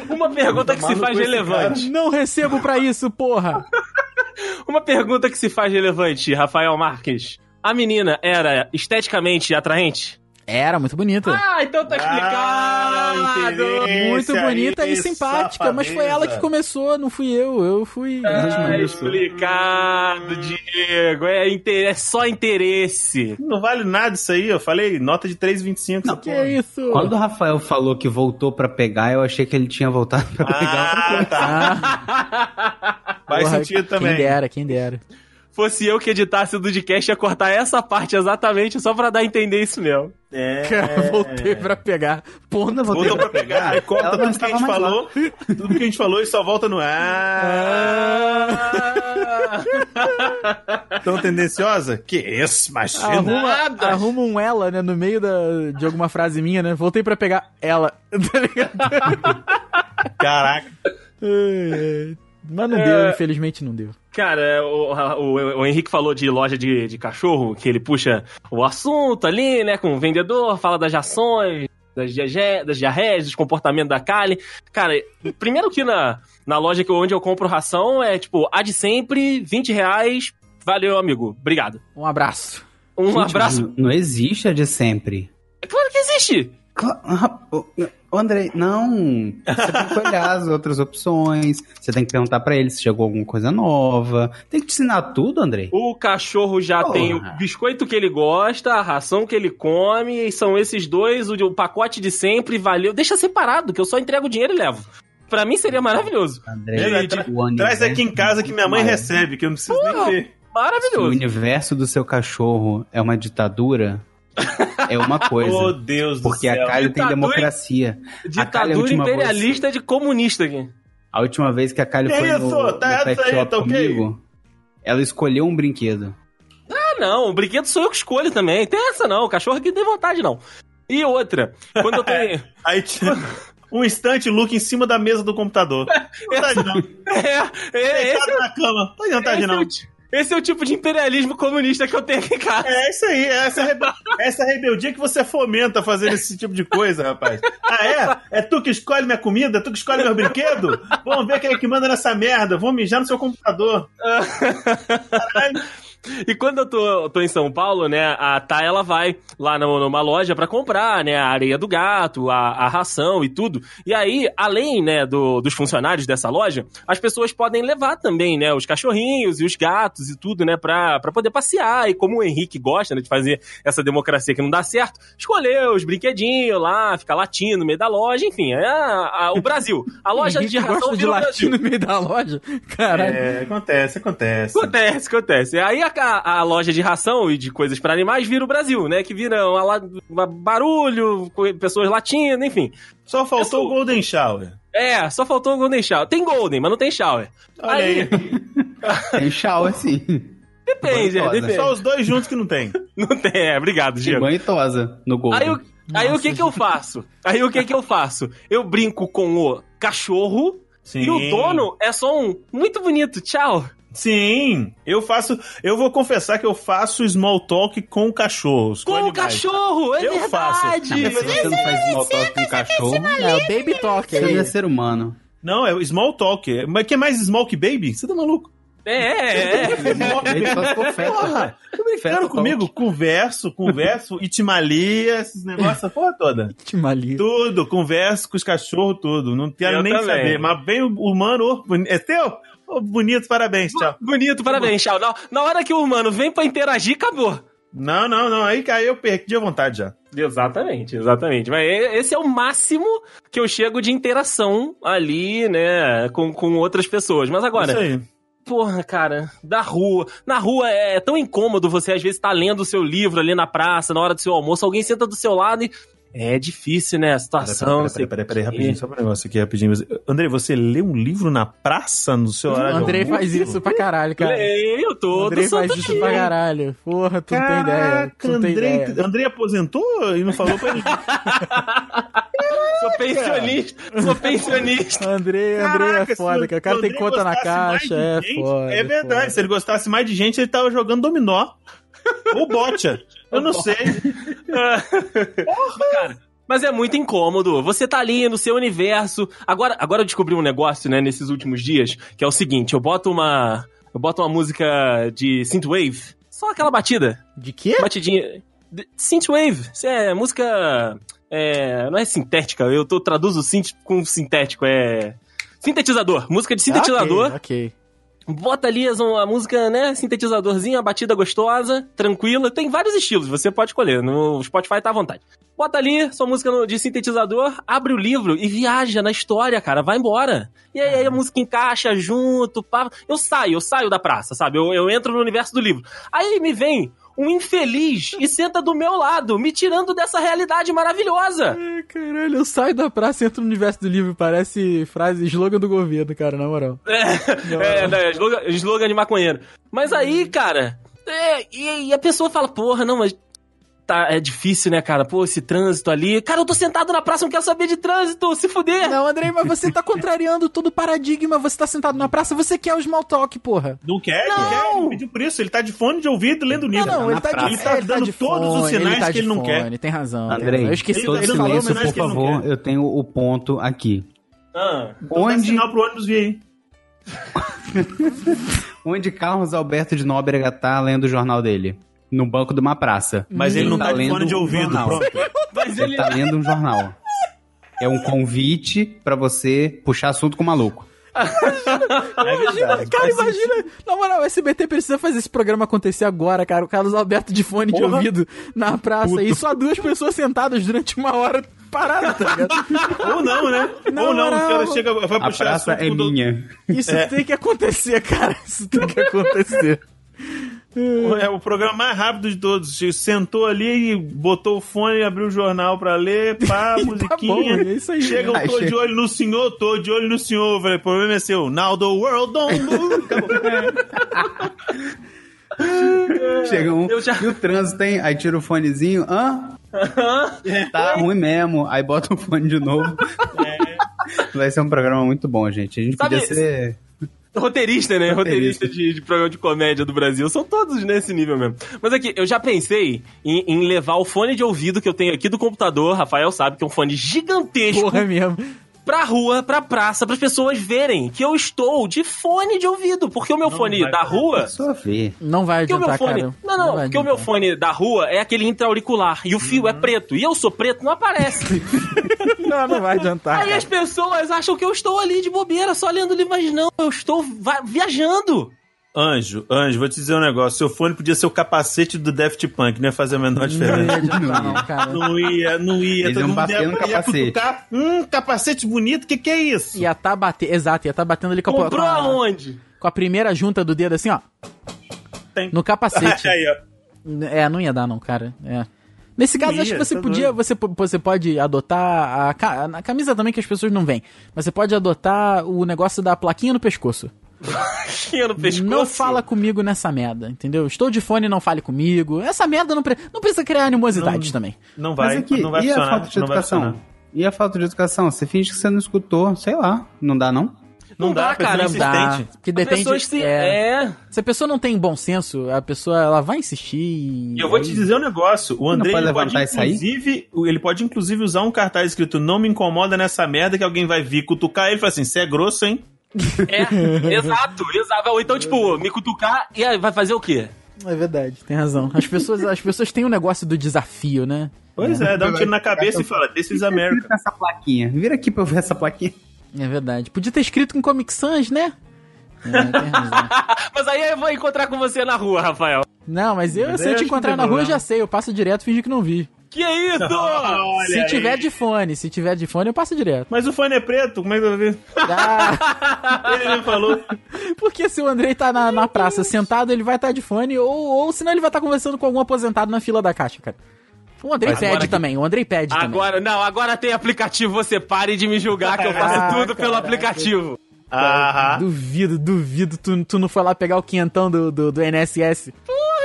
Uma pergunta que se faz relevante. Não recebo pra isso, porra! Uma pergunta que se faz relevante, Rafael Marques. A menina era esteticamente atraente? Era muito bonita. Ah, então tá Ah, explicado! entendi. muito bonita aí, e simpática, mas foi ela que safadeza. começou, não fui eu. Eu fui. Tá Isso. explicado, Diego. É, inter- é só interesse. Não vale nada isso aí, eu falei nota de 3,25. essa Que é isso? Quando o Rafael falou que voltou pra pegar, eu achei que ele tinha voltado pra pegar. Ah, tá. Ah, Faz porra, sentido também. Quem dera, quem dera. Fosse eu que editasse o Dudcast, ia cortar essa parte exatamente só pra dar a entender isso mesmo. É. Cara, voltei pra pegar. Ponta, voltei Voltou pra pegar, aí corta Ela tudo que a gente falou, tudo que a gente falou e só volta no ar. Tão tendenciosa? Que isso, imagina. Arruma, Nada. arruma um ela, né, no meio da, de alguma frase minha, né? Voltei pra pegar ela. Tá ligado? Caraca. Mas não deu, infelizmente não deu. Cara, o, o, o Henrique falou de loja de, de cachorro, que ele puxa o assunto ali, né, com o vendedor, fala das ações, das, das diarreias, dos comportamentos da Kali. Cara, primeiro que na, na loja que, onde eu compro ração é tipo, a de sempre, 20 reais, valeu, amigo, obrigado. Um abraço. Um Gente, abraço. Não existe a de sempre. Claro que existe! Cla- André, não. Você tem que olhar as outras opções. Você tem que perguntar pra ele se chegou alguma coisa nova. Tem que te ensinar tudo, André. O cachorro já Porra. tem o biscoito que ele gosta, a ração que ele come, e são esses dois, o, o pacote de sempre, valeu. Deixa separado, que eu só entrego o dinheiro e levo. Pra mim seria maravilhoso. André, Ele tra- o Traz aqui em casa que minha mãe recebe, que eu não preciso nem ver. Se o Maravilhoso. universo do seu cachorro é uma ditadura, é uma coisa. Oh, Deus do porque a céu. Kali tem Ditadura- democracia. A Kali, a Ditadura última vez- imperialista de comunista aqui. A última vez que a Kali Que foi isso? no, Tá no pet shop tá comigo, ela escolheu um brinquedo. Ah, não, o brinquedo sou eu que escolho também. Tem essa não, o cachorro aqui tem vontade não. E outra, quando eu tenho. Aí tinha um instante look em cima da mesa do computador. Não tá de não. é, é, esse, Deitado na cama. Não tá de é não. o, ti- esse é o tipo de imperialismo comunista que eu tenho aqui em casa. É isso aí, é essa, rebe... essa rebeldia que você fomenta fazendo esse tipo de coisa, rapaz. Ah, é? É tu que escolhe minha comida? É tu que escolhe meu brinquedo? Vamos ver quem é que manda nessa merda. Vou mijar no seu computador. Caralho. E quando eu tô, tô em São Paulo, né, a Thay, ela vai lá no- numa loja pra comprar, né, a areia do gato, a, a ração e tudo. E aí, além, né, do- dos funcionários dessa loja, as pessoas podem levar também, né, os cachorrinhos e os gatos e tudo, né, pra, pra poder passear. E como o Henrique gosta, né, de fazer essa democracia que não dá certo, escolher os brinquedinhos lá, ficar latindo no meio da loja, enfim, é a- a- o Brasil. A loja Henrique de ração gosta de latir no meio da loja. Caralho. É, acontece, acontece. Acontece, acontece. Aí a, a- a loja de ração e de coisas pra animais vira o Brasil, né? Que vira uma, uma barulho, pessoas latindo, enfim. Só faltou o Golden Shower. É, só faltou o Golden Shower. Tem Golden, mas não tem Shower. Olha Aí- aí. Tem shower, sim. Depende, é, depende. Só os dois juntos que não tem. Não tem, é, obrigado, Diego. banho e tosa no gol. Aí, o- aí o que que eu faço? Aí o que que eu faço? Eu brinco com o cachorro Sim. e o dono é só um muito bonito, tchau. Sim, eu faço. Eu vou confessar que eu faço small talk com cachorros. Com o animais. cachorro, é Eu faço. verdade. Se você não faz small talk com cachorro, É, o Baby Talk você não aí. é ser humano. Não, é o small talk. Mas que é mais small que baby? Você tá maluco? É, é, é. Porra, tô brincando comigo. Converso, converso, itimalia, esses negócios, a porra toda. Que malia. Tudo, converso com os cachorros, tudo. Não quero Eu nem também. saber. Mas vem o humano, é teu? Bonito, parabéns, tchau. Bonito, parabéns, tchau. Na, na hora que o humano vem pra interagir, acabou. Não, não, não. Aí caiu, eu perdi a vontade já. Exatamente, exatamente. Mas esse é o máximo que eu chego de interação ali, né, com, com outras pessoas. Mas agora, Isso aí. porra, cara, da rua. Na rua é tão incômodo você, às vezes, tá lendo o seu livro ali na praça, na hora do seu almoço, alguém senta do seu lado e. É difícil, né, a situação. Peraí, peraí, o quê. rapidinho, só um negócio aqui, rapidinho. André, você lê um livro na praça no seu O horário? Andrei almoço? faz isso pra caralho, cara. Leio O todo Andrei faz santo isso dia. pra caralho. Porra, tu não tem ideia. Ideia. Andrei aposentou e não falou pra ninguém. Sou pensionista, sou pensionista. Andrei, Andrei é foda, cara. O cara o tem conta na caixa, é gente, foda. É verdade, foda. se ele gostasse mais de gente, ele tava jogando dominó. Ou bocha. Eu não sei. Cara, mas é muito incômodo. Você tá ali no seu universo. Agora, agora eu descobri um negócio, né, nesses últimos dias, que é o seguinte, eu boto uma eu boto uma música de synthwave, só aquela batida, De quê? batidinha Synthwave. Isso é música. É, não é sintética, eu tô, traduzo synth com sintético, é. Sintetizador, música de sintetizador. Ok, ok. Bota ali as- a música, né? Sintetizadorzinho, a batida gostosa, tranquila. Tem vários estilos, você pode escolher. No Spotify tá à vontade. Bota ali sua música de sintetizador, abre o livro e viaja na história, cara. Vai embora. E aí, aí a música encaixa junto, pá. Eu saio, eu saio da praça, sabe? Eu, eu entro no universo do livro. Aí me vem um infeliz e senta do meu lado, me tirando dessa realidade maravilhosa. Ai, caralho, eu saio da praça e entro no universo do livro. Parece frase, slogan do governo, cara, na moral. É, né, slogan, slogan de maconheiro. Mas aí, cara, é, e, e a pessoa fala, porra, não, mas tá, é difícil, né, cara? Pô, esse trânsito ali. Cara, eu tô sentado na praça, não quero saber de trânsito, se fuder. Não, Andrei, mas você tá contrariando todo o paradigma. Você tá sentado na praça, você quer o small talk, porra. Não quer, não, quer. Ele pediu por isso. Ele tá de fone de ouvido lendo livro. Não, não, ele tá, de, Ele tá ele tá dando de todos os fone, sinais tá que ele não fone, quer. Tem razão. tem Andrei, razão. Eu esqueci ele todo tá ele falou, silêncio, por não favor. Eu tenho o ponto aqui. Ah, Então dá Onde, sinal pro ônibus vir aí. onde Carlos Alberto de Nóbrega tá lendo o jornal dele? No banco de uma praça. Mas ele não tá de lendo fone de um ouvido. jornal. Pronto. mas Ele ele. tá lendo um jornal. É um convite pra você puxar assunto com o maluco. É verdade. Cara, imagina. Na moral, o SBT precisa fazer esse programa acontecer agora, cara. O Carlos Alberto de fone de Porra. ouvido na praça e só duas pessoas sentadas durante uma hora parada, tá ligado? Ou não, né? Não, Ou não, não. o cara chega, vai A puxar praça assunto é com do- minha. Isso É. tem que acontecer, cara. Isso tem que acontecer. É o programa mais rápido de todos. Sentou ali e botou o fone e abriu o jornal pra ler, pá, E tá musiquinha. bom, é isso aí. Chega, eu tô de olho no senhor, tô de olho no senhor. Eu Falei, o problema é seu. Now the world don't move. Acabou. Chega um. Já- E o trânsito, hein? Aí tira o fonezinho. Hã? Tá ruim mesmo. Aí bota o fone de novo. Vai ser um programa muito bom, gente. A gente Sabe- podia ser. Roteirista, né? Roteirista, Roteirista. de, de programa de comédia do Brasil. São todos nesse nível mesmo. Mas aqui, eu já pensei em, em levar o fone de ouvido que eu tenho aqui do computador. Rafael sabe que é um fone gigantesco. Porra é mesmo. pra rua, pra praça, para as pessoas verem que eu estou de fone de ouvido. Porque o meu fone vai da rua. Só ver. Não vai Porque o meu adiantar, fone. cara. Não, não, vai porque o meu adiantar. fone da rua é aquele intra-auricular. E o fio Uhum. é preto. E eu sou preto, não aparece. Não, não vai adiantar. Aí cara. as pessoas acham que eu estou ali de bobeira, só lendo livro, mas não, eu estou viajando. Anjo, Anjo, vou te dizer um negócio. Seu fone podia ser o capacete do Daft Punk, não ia fazer a menor Não ia diferença. adiantar, não, cara. Não ia, não ia. Eles Todo iam mundo bater ia, no capacete. cutucar. Hum, capacete bonito, o que, que é isso? Ia tá batendo. Exato, ia tá batendo ali com a, com, Comprou aonde? com a primeira junta do dedo assim, ó. Tem. No capacete. Aí, ó. É, não ia dar, não, cara. É. Nesse caso, Ia, acho que você tá podia. doido. Você, você pode adotar. A, a camisa também que as pessoas não veem. Mas você pode adotar o negócio da plaquinha no pescoço. Tinha no pescoço. Não fala comigo nessa merda, entendeu? Estou de fone, não fale comigo. Essa merda não, pre- não precisa criar animosidades também. Não vai, Mas aqui, não vai e a funcionar. falta de não vai educação? funcionar. E a falta de educação? Você finge que você não escutou, sei lá. Não dá, não? Não, Não dá, dá, cara. pessoa Dá. Porque As depende. pessoas se- é, é. Se a pessoa não tem bom senso, a pessoa ela vai insistir. E E eu vou te dizer um negócio. O André pode ele pode, levantar isso aí? inclusive, ele pode inclusive usar um cartaz escrito não me incomoda nessa merda que alguém vai vir cutucar ele e falar assim, você é grosso, hein? É, exato, exato. Ou então, tipo, me cutucar e aí vai fazer o quê? É verdade, tem razão. As pessoas, as pessoas têm um negócio do desafio, né? Pois é, dá um tiro na cabeça e fala, this is America. Essa plaquinha. Vira aqui pra eu ver essa plaquinha. É verdade. Podia ter escrito com Comic Sans, né? É. Mas aí eu vou encontrar com você na rua, Rafael. Não, mas eu, se eu te encontrar na rua, eu já sei. Eu passo direto, finge que não vi. Que isso? Olha se aí. tiver de fone, se tiver de fone, eu passo direto. Mas o fone é preto, como é que vai ver? Ah, Ele falou. porque se o Andrei tá na, na praça sentado, ele vai estar de fone, ou, ou senão ele vai estar conversando com algum aposentado na fila da caixa, cara. O Andrei pede agora que- também, o Andrei pede também. Agora, não, agora tem aplicativo, você pare de me julgar que eu faço Ah, tudo pelo caraca. aplicativo. Aham. Duvido, duvido, tu, tu não foi lá pegar o quinhentão do, do, do NSS.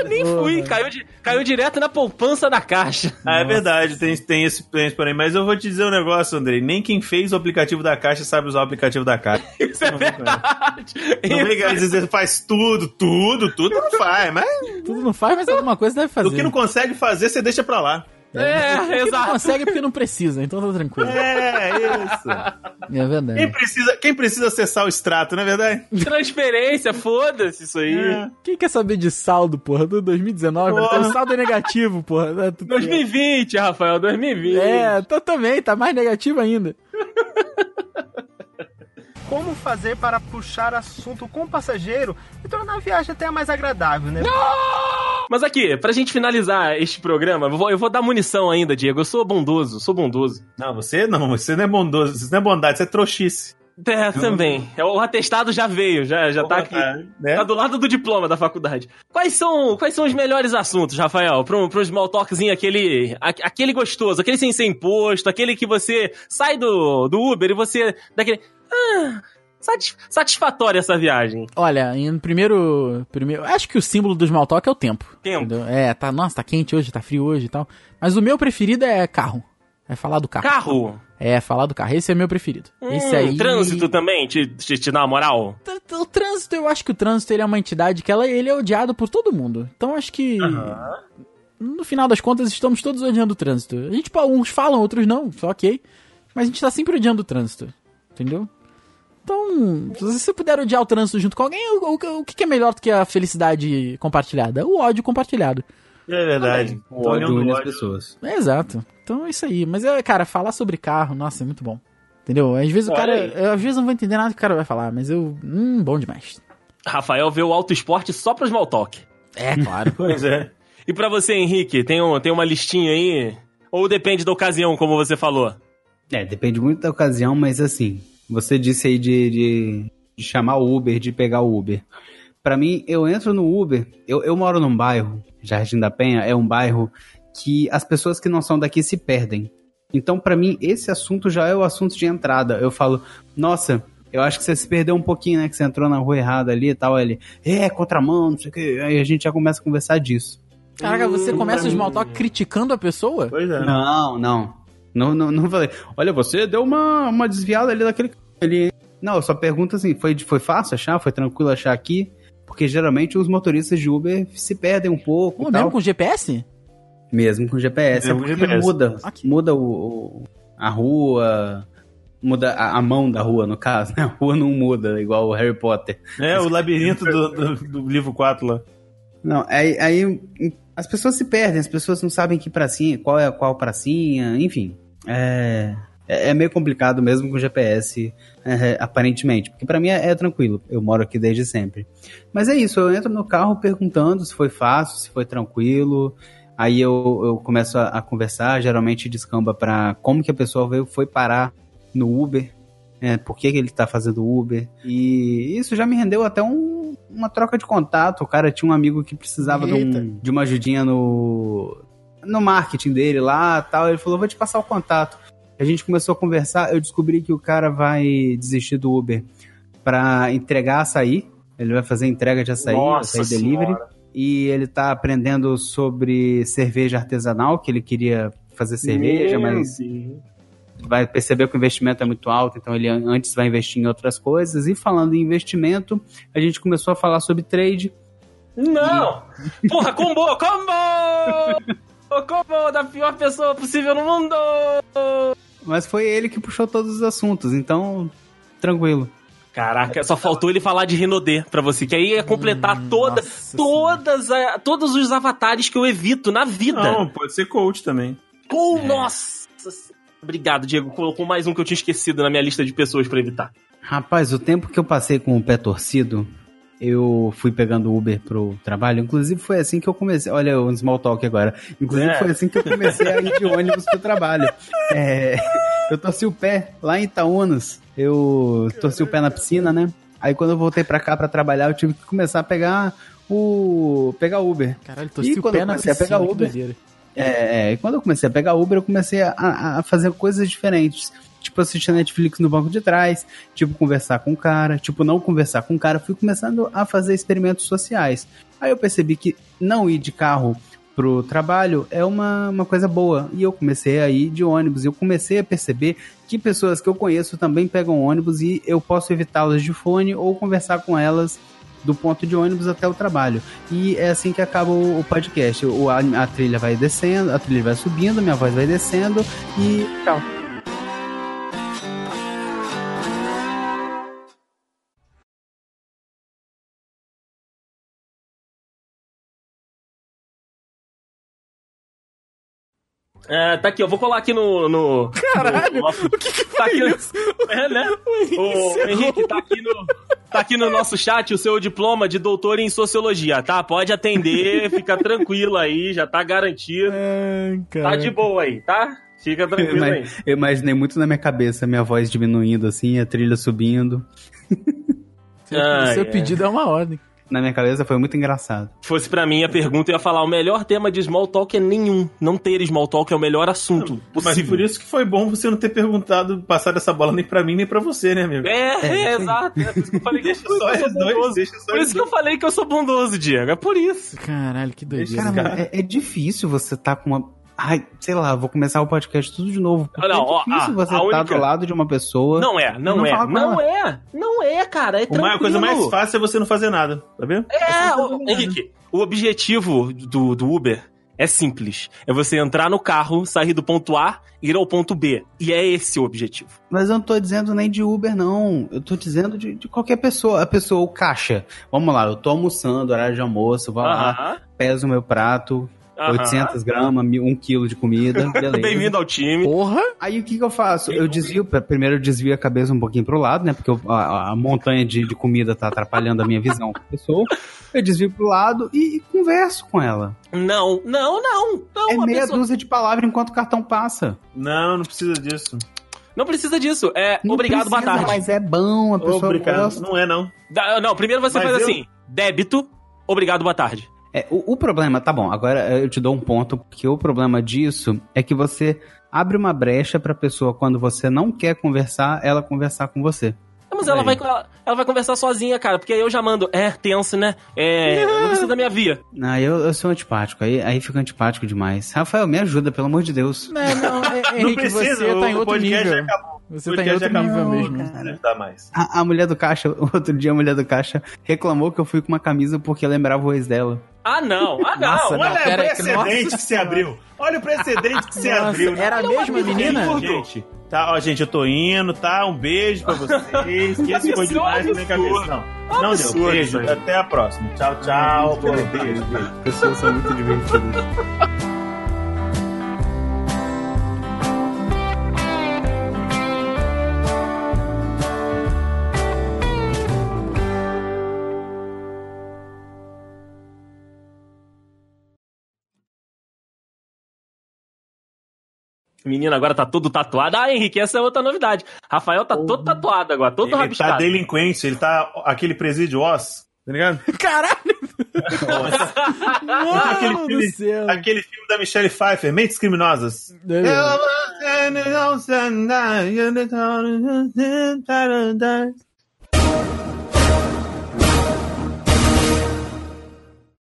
Pô, nem fui, caiu, caiu direto na poupança da caixa. Ah, é verdade, tem, tem esse tem porém. Mas eu vou te dizer um negócio, Andrei. Nem quem fez o aplicativo da Caixa sabe usar o aplicativo da Caixa. Isso é verdade. Não vem dizer faz tudo, tudo, tudo não faz, mas Tudo não faz, mas alguma coisa deve fazer. o que não consegue fazer, você deixa pra lá. É, não exato. consegue é porque não precisa, então tá tranquilo. É, isso. É verdade. Quem precisa, quem precisa acessar o extrato, não é verdade? Transferência, foda-se isso aí. É. Quem quer saber de saldo, porra, do 2019? Porra. O saldo é negativo, porra. É, tu- 2020, Rafael, 2020. É, tá também, tá mais negativo ainda. Como fazer para puxar assunto com o passageiro e tornar a viagem até mais agradável, né? Mas aqui, pra gente finalizar este programa, eu vou, eu vou dar munição ainda, Diego. Eu sou bondoso, sou bondoso. Não, você não, você não é bondoso, isso não é bondade, isso é trouxice. É, também. É, O atestado já veio, já, já tá aqui. Né? Tá do lado do diploma da faculdade. Quais são, quais são os melhores assuntos, Rafael? Pra um, pra um small talkzinho, aquele, a- aquele gostoso, aquele sem ser imposto, aquele que você sai do, do Uber e você dá aquele... Ah, satisfatória essa viagem. Olha, em primeiro, primeiro. Acho que o símbolo do small talk é o tempo. Tempo. entendeu? É, tá, nossa, tá quente hoje, tá frio hoje e tal. Mas o meu preferido é carro. É falar do carro. Carro. É, falar do carro. Esse é meu preferido. Esse Hum, aí. Trânsito também, te, te, te dá uma moral? O trânsito, eu acho que o trânsito ele é uma entidade que ela, ele é odiado por todo mundo. Então acho que. No final das contas, estamos todos odiando o trânsito. A gente, uns falam, outros não, só ok. Mas a gente tá sempre odiando o trânsito. Entendeu? Então, se você puder odiar o trânsito junto com alguém, o, o- o que é melhor do que a felicidade compartilhada? O ódio compartilhado. É verdade. O Tô ódio une o as pessoas. É exato. Então é isso aí. Mas, é, cara, falar sobre carro, nossa, é muito bom. Entendeu? Às vezes o Olha cara. aí. eu, às vezes não vou entender nada que o cara vai falar, mas eu. Hum, bom demais. Rafael vê o auto esporte só pro small talk. É, claro. Pois é. E pra você, Henrique, tem, um, tem uma listinha aí? Ou depende da ocasião, como você falou? É, depende muito da ocasião, mas assim, você disse aí de, de, de chamar o Uber, de pegar o Uber. Pra mim, eu entro no Uber, eu, eu moro num bairro, Jardim da Penha, é um bairro que as pessoas que não são daqui se perdem. Então, pra mim, esse assunto já é o assunto de entrada. Eu falo, nossa, eu acho que você se perdeu um pouquinho, né? Que você entrou na rua errada ali e tal. Ele, é, contramão, não sei o que. Aí a gente já começa a conversar disso. Caraca, você Hum, começa o small talk criticando a pessoa? Pois é. Não, não. Não, não, não falei. Olha, você deu uma, uma desviada ali daquele. Ali. Não, eu só pergunto assim: foi, foi fácil achar? Foi tranquilo achar aqui? Porque geralmente os motoristas de Uber se perdem um pouco. Pô, e tal. mesmo com GPS? Mesmo com GPS. Mesmo é com porque GPS. muda. Ok. Muda o, o- a rua. Muda a, a mão da rua, no caso, né? A rua não muda, igual o Harry Potter. É, o labirinto do, do, do livro 4 lá. Não, aí, aí as pessoas se perdem, as pessoas não sabem que pracinha, qual é qual pracinha, enfim. É, é é meio complicado mesmo com GPS, é, aparentemente. Porque pra mim é, é tranquilo, eu moro aqui desde sempre. Mas é isso, eu entro no carro perguntando se foi fácil, se foi tranquilo. Aí eu, eu começo a, a conversar, geralmente descamba pra como que a pessoa veio, foi parar no Uber, é, por que, que ele tá fazendo Uber. E isso já me rendeu até um- uma troca de contato. O cara tinha um amigo que precisava de, um- de uma ajudinha no, no marketing dele lá tal. Ele falou: vou te passar o contato. A gente começou a conversar. Eu descobri que o cara vai desistir do Uber pra entregar açaí. Ele vai fazer entrega de açaí, Nossa açaí delivery. E ele tá aprendendo sobre cerveja artesanal, que ele queria fazer cerveja, Meu mas Deus. vai perceber que o investimento é muito alto, então ele an- antes vai investir em outras coisas. E falando em investimento, a gente começou a falar sobre trade. Não! Porra, combo! Combo! O combo da pior pessoa possível no mundo! Mas foi ele que puxou todos os assuntos, então tranquilo. Caraca, só faltou ele falar de Renaudet pra você, que aí ia completar Hum, toda, todas a- todos os avatares que eu evito na vida. Não, pode ser coach também. Pô, nossa! Obrigado, Diego. Colocou mais um que eu tinha esquecido na minha lista de pessoas pra evitar. Rapaz, o tempo que eu passei com o pé torcido, eu fui pegando Uber pro trabalho. Inclusive foi assim que eu comecei. Olha, um small talk agora. Inclusive É. foi assim que eu comecei a ir de ônibus pro trabalho. É, eu torci o pé lá em Itaúnas. Eu torci o pé na piscina, né? Aí quando eu voltei pra cá pra trabalhar, eu tive que começar a pegar o pegar Uber. Caralho, torci E o quando pé eu na piscina, pegar Uber? É, é, e quando eu comecei a pegar Uber, eu comecei a- a fazer coisas diferentes. Tipo, assistir Netflix no banco de trás, tipo, conversar com o cara, tipo, não conversar com o cara. Fui começando a fazer experimentos sociais. Aí eu percebi que não ir de carro pro trabalho é uma, uma coisa boa. E eu comecei a ir de ônibus. E eu comecei a perceber que pessoas que eu conheço também pegam ônibus e eu posso evitá-las de fone ou conversar com elas do ponto de ônibus até o trabalho. E é assim que acaba o, o podcast. O, a, a trilha vai descendo, a trilha vai subindo, minha voz vai descendo e tchau. É, tá aqui, eu vou colar aqui no. no Caralho, no o que que tá aqui no- isso? É, né? O Henrique, tá aqui no. Tá aqui no nosso chat o seu diploma de doutor em sociologia, tá? Pode atender, fica tranquilo aí, já tá garantido. Ai, Tá de boa aí, tá? Fica tranquilo aí. Mas- eu imaginei muito na minha cabeça minha voz diminuindo assim, a trilha subindo. Seu, Ai, seu ai. pedido é uma ordem. Na minha cabeça foi muito engraçado. Se fosse pra mim a pergunta, eu ia falar: o melhor tema de small talk é nenhum. Não ter small talk é o melhor assunto Mas possível. por isso que foi bom você não ter perguntado, passado essa bola nem pra mim nem pra você, né, amigo? É, é, É, exato. É por isso que eu falei que eu Deixa sou, dois, deixa só Por isso que eu falei que eu sou bondoso, Diego. É por isso. Caralho, que doideira. Cara, cara. mas é, é difícil você tá com uma. Ai, sei lá, vou começar o podcast tudo de novo. porque Não, ó, é difícil ah, você a tá única- do lado de uma pessoa. Não é, não, Não é. Não é. Não é, cara. É tranquilo. coisa mais fácil é você não fazer nada, tá vendo? É, ô, Henrique, o objetivo do, do Uber é simples. É você entrar no carro, sair do ponto A e ir ao ponto B. E é esse o objetivo. Mas eu não tô dizendo nem de Uber, não. Eu tô dizendo de, de qualquer pessoa. A pessoa, o caixa. Vamos lá, eu tô almoçando, horário de almoço, vou lá, Aham. peso o meu prato, aham. 800 gramas, 1 quilo de comida, beleza. Bem-vindo ao time. Porra! Aí o que que eu faço? Eu desvio, primeiro eu desvio a cabeça um pouquinho pro lado, né? Porque eu- a, a montanha de, de comida tá atrapalhando a minha visão com a pessoa. Eu desvio pro lado e, e converso com ela. Não, não, não. não É meia pessoa- dúzia de palavras enquanto o cartão passa. Não, não precisa disso. Não precisa disso. É Não obrigado, boa precisa, tarde. Mas é bom, a pessoa Obrigado. gosta. Não é, não. Da- Não, primeiro você Mas faz eu- assim: débito, obrigado, boa tarde. É, o, o problema, tá bom, agora eu te dou um ponto, porque o problema disso é que você abre uma brecha pra pessoa, quando você não quer conversar, ela conversar com você. Mas ela Aí. vai, ela, ela vai conversar sozinha, cara, porque aí eu já mando. É, tenso, né? É, não precisa da minha via. Ah, eu, eu sou antipático, aí, aí fica antipático demais. Rafael, me ajuda, pelo amor de Deus. Não, não, é- Henrique, precisa, você tá em o outro podcast nível. já acabou. Você O tá em podcast outro já nível acabou, mesmo. Não mais. A, a mulher do caixa, outro dia a mulher do caixa reclamou que eu fui com uma camisa porque lembrava o ex dela. Ah, não, ah, não. Nossa, Olha Não, pera o que- precedente nossa que você abriu. Olha o precedente que você Nossa, abriu. era a mesma menina? absurdo. Gente, tá, ó, gente, eu tô indo, tá? Um beijo pra vocês. Que esse foi demais na minha cabeça. Não, não deu. Beijo. Até a próxima. Tchau, tchau. Boa, beijo, beijo. As pessoas são muito divertidas. Menino agora tá todo tatuado. Ah, Henrique, essa é outra novidade. Rafael tá todo tatuado agora, todo Ele tá rabiscado. delinquente, ele tá aquele presídio Oz, tá ligado? Caralho! aquele, Mano do filme, céu. aquele filme da Michelle Pfeiffer, Mentes Criminosas.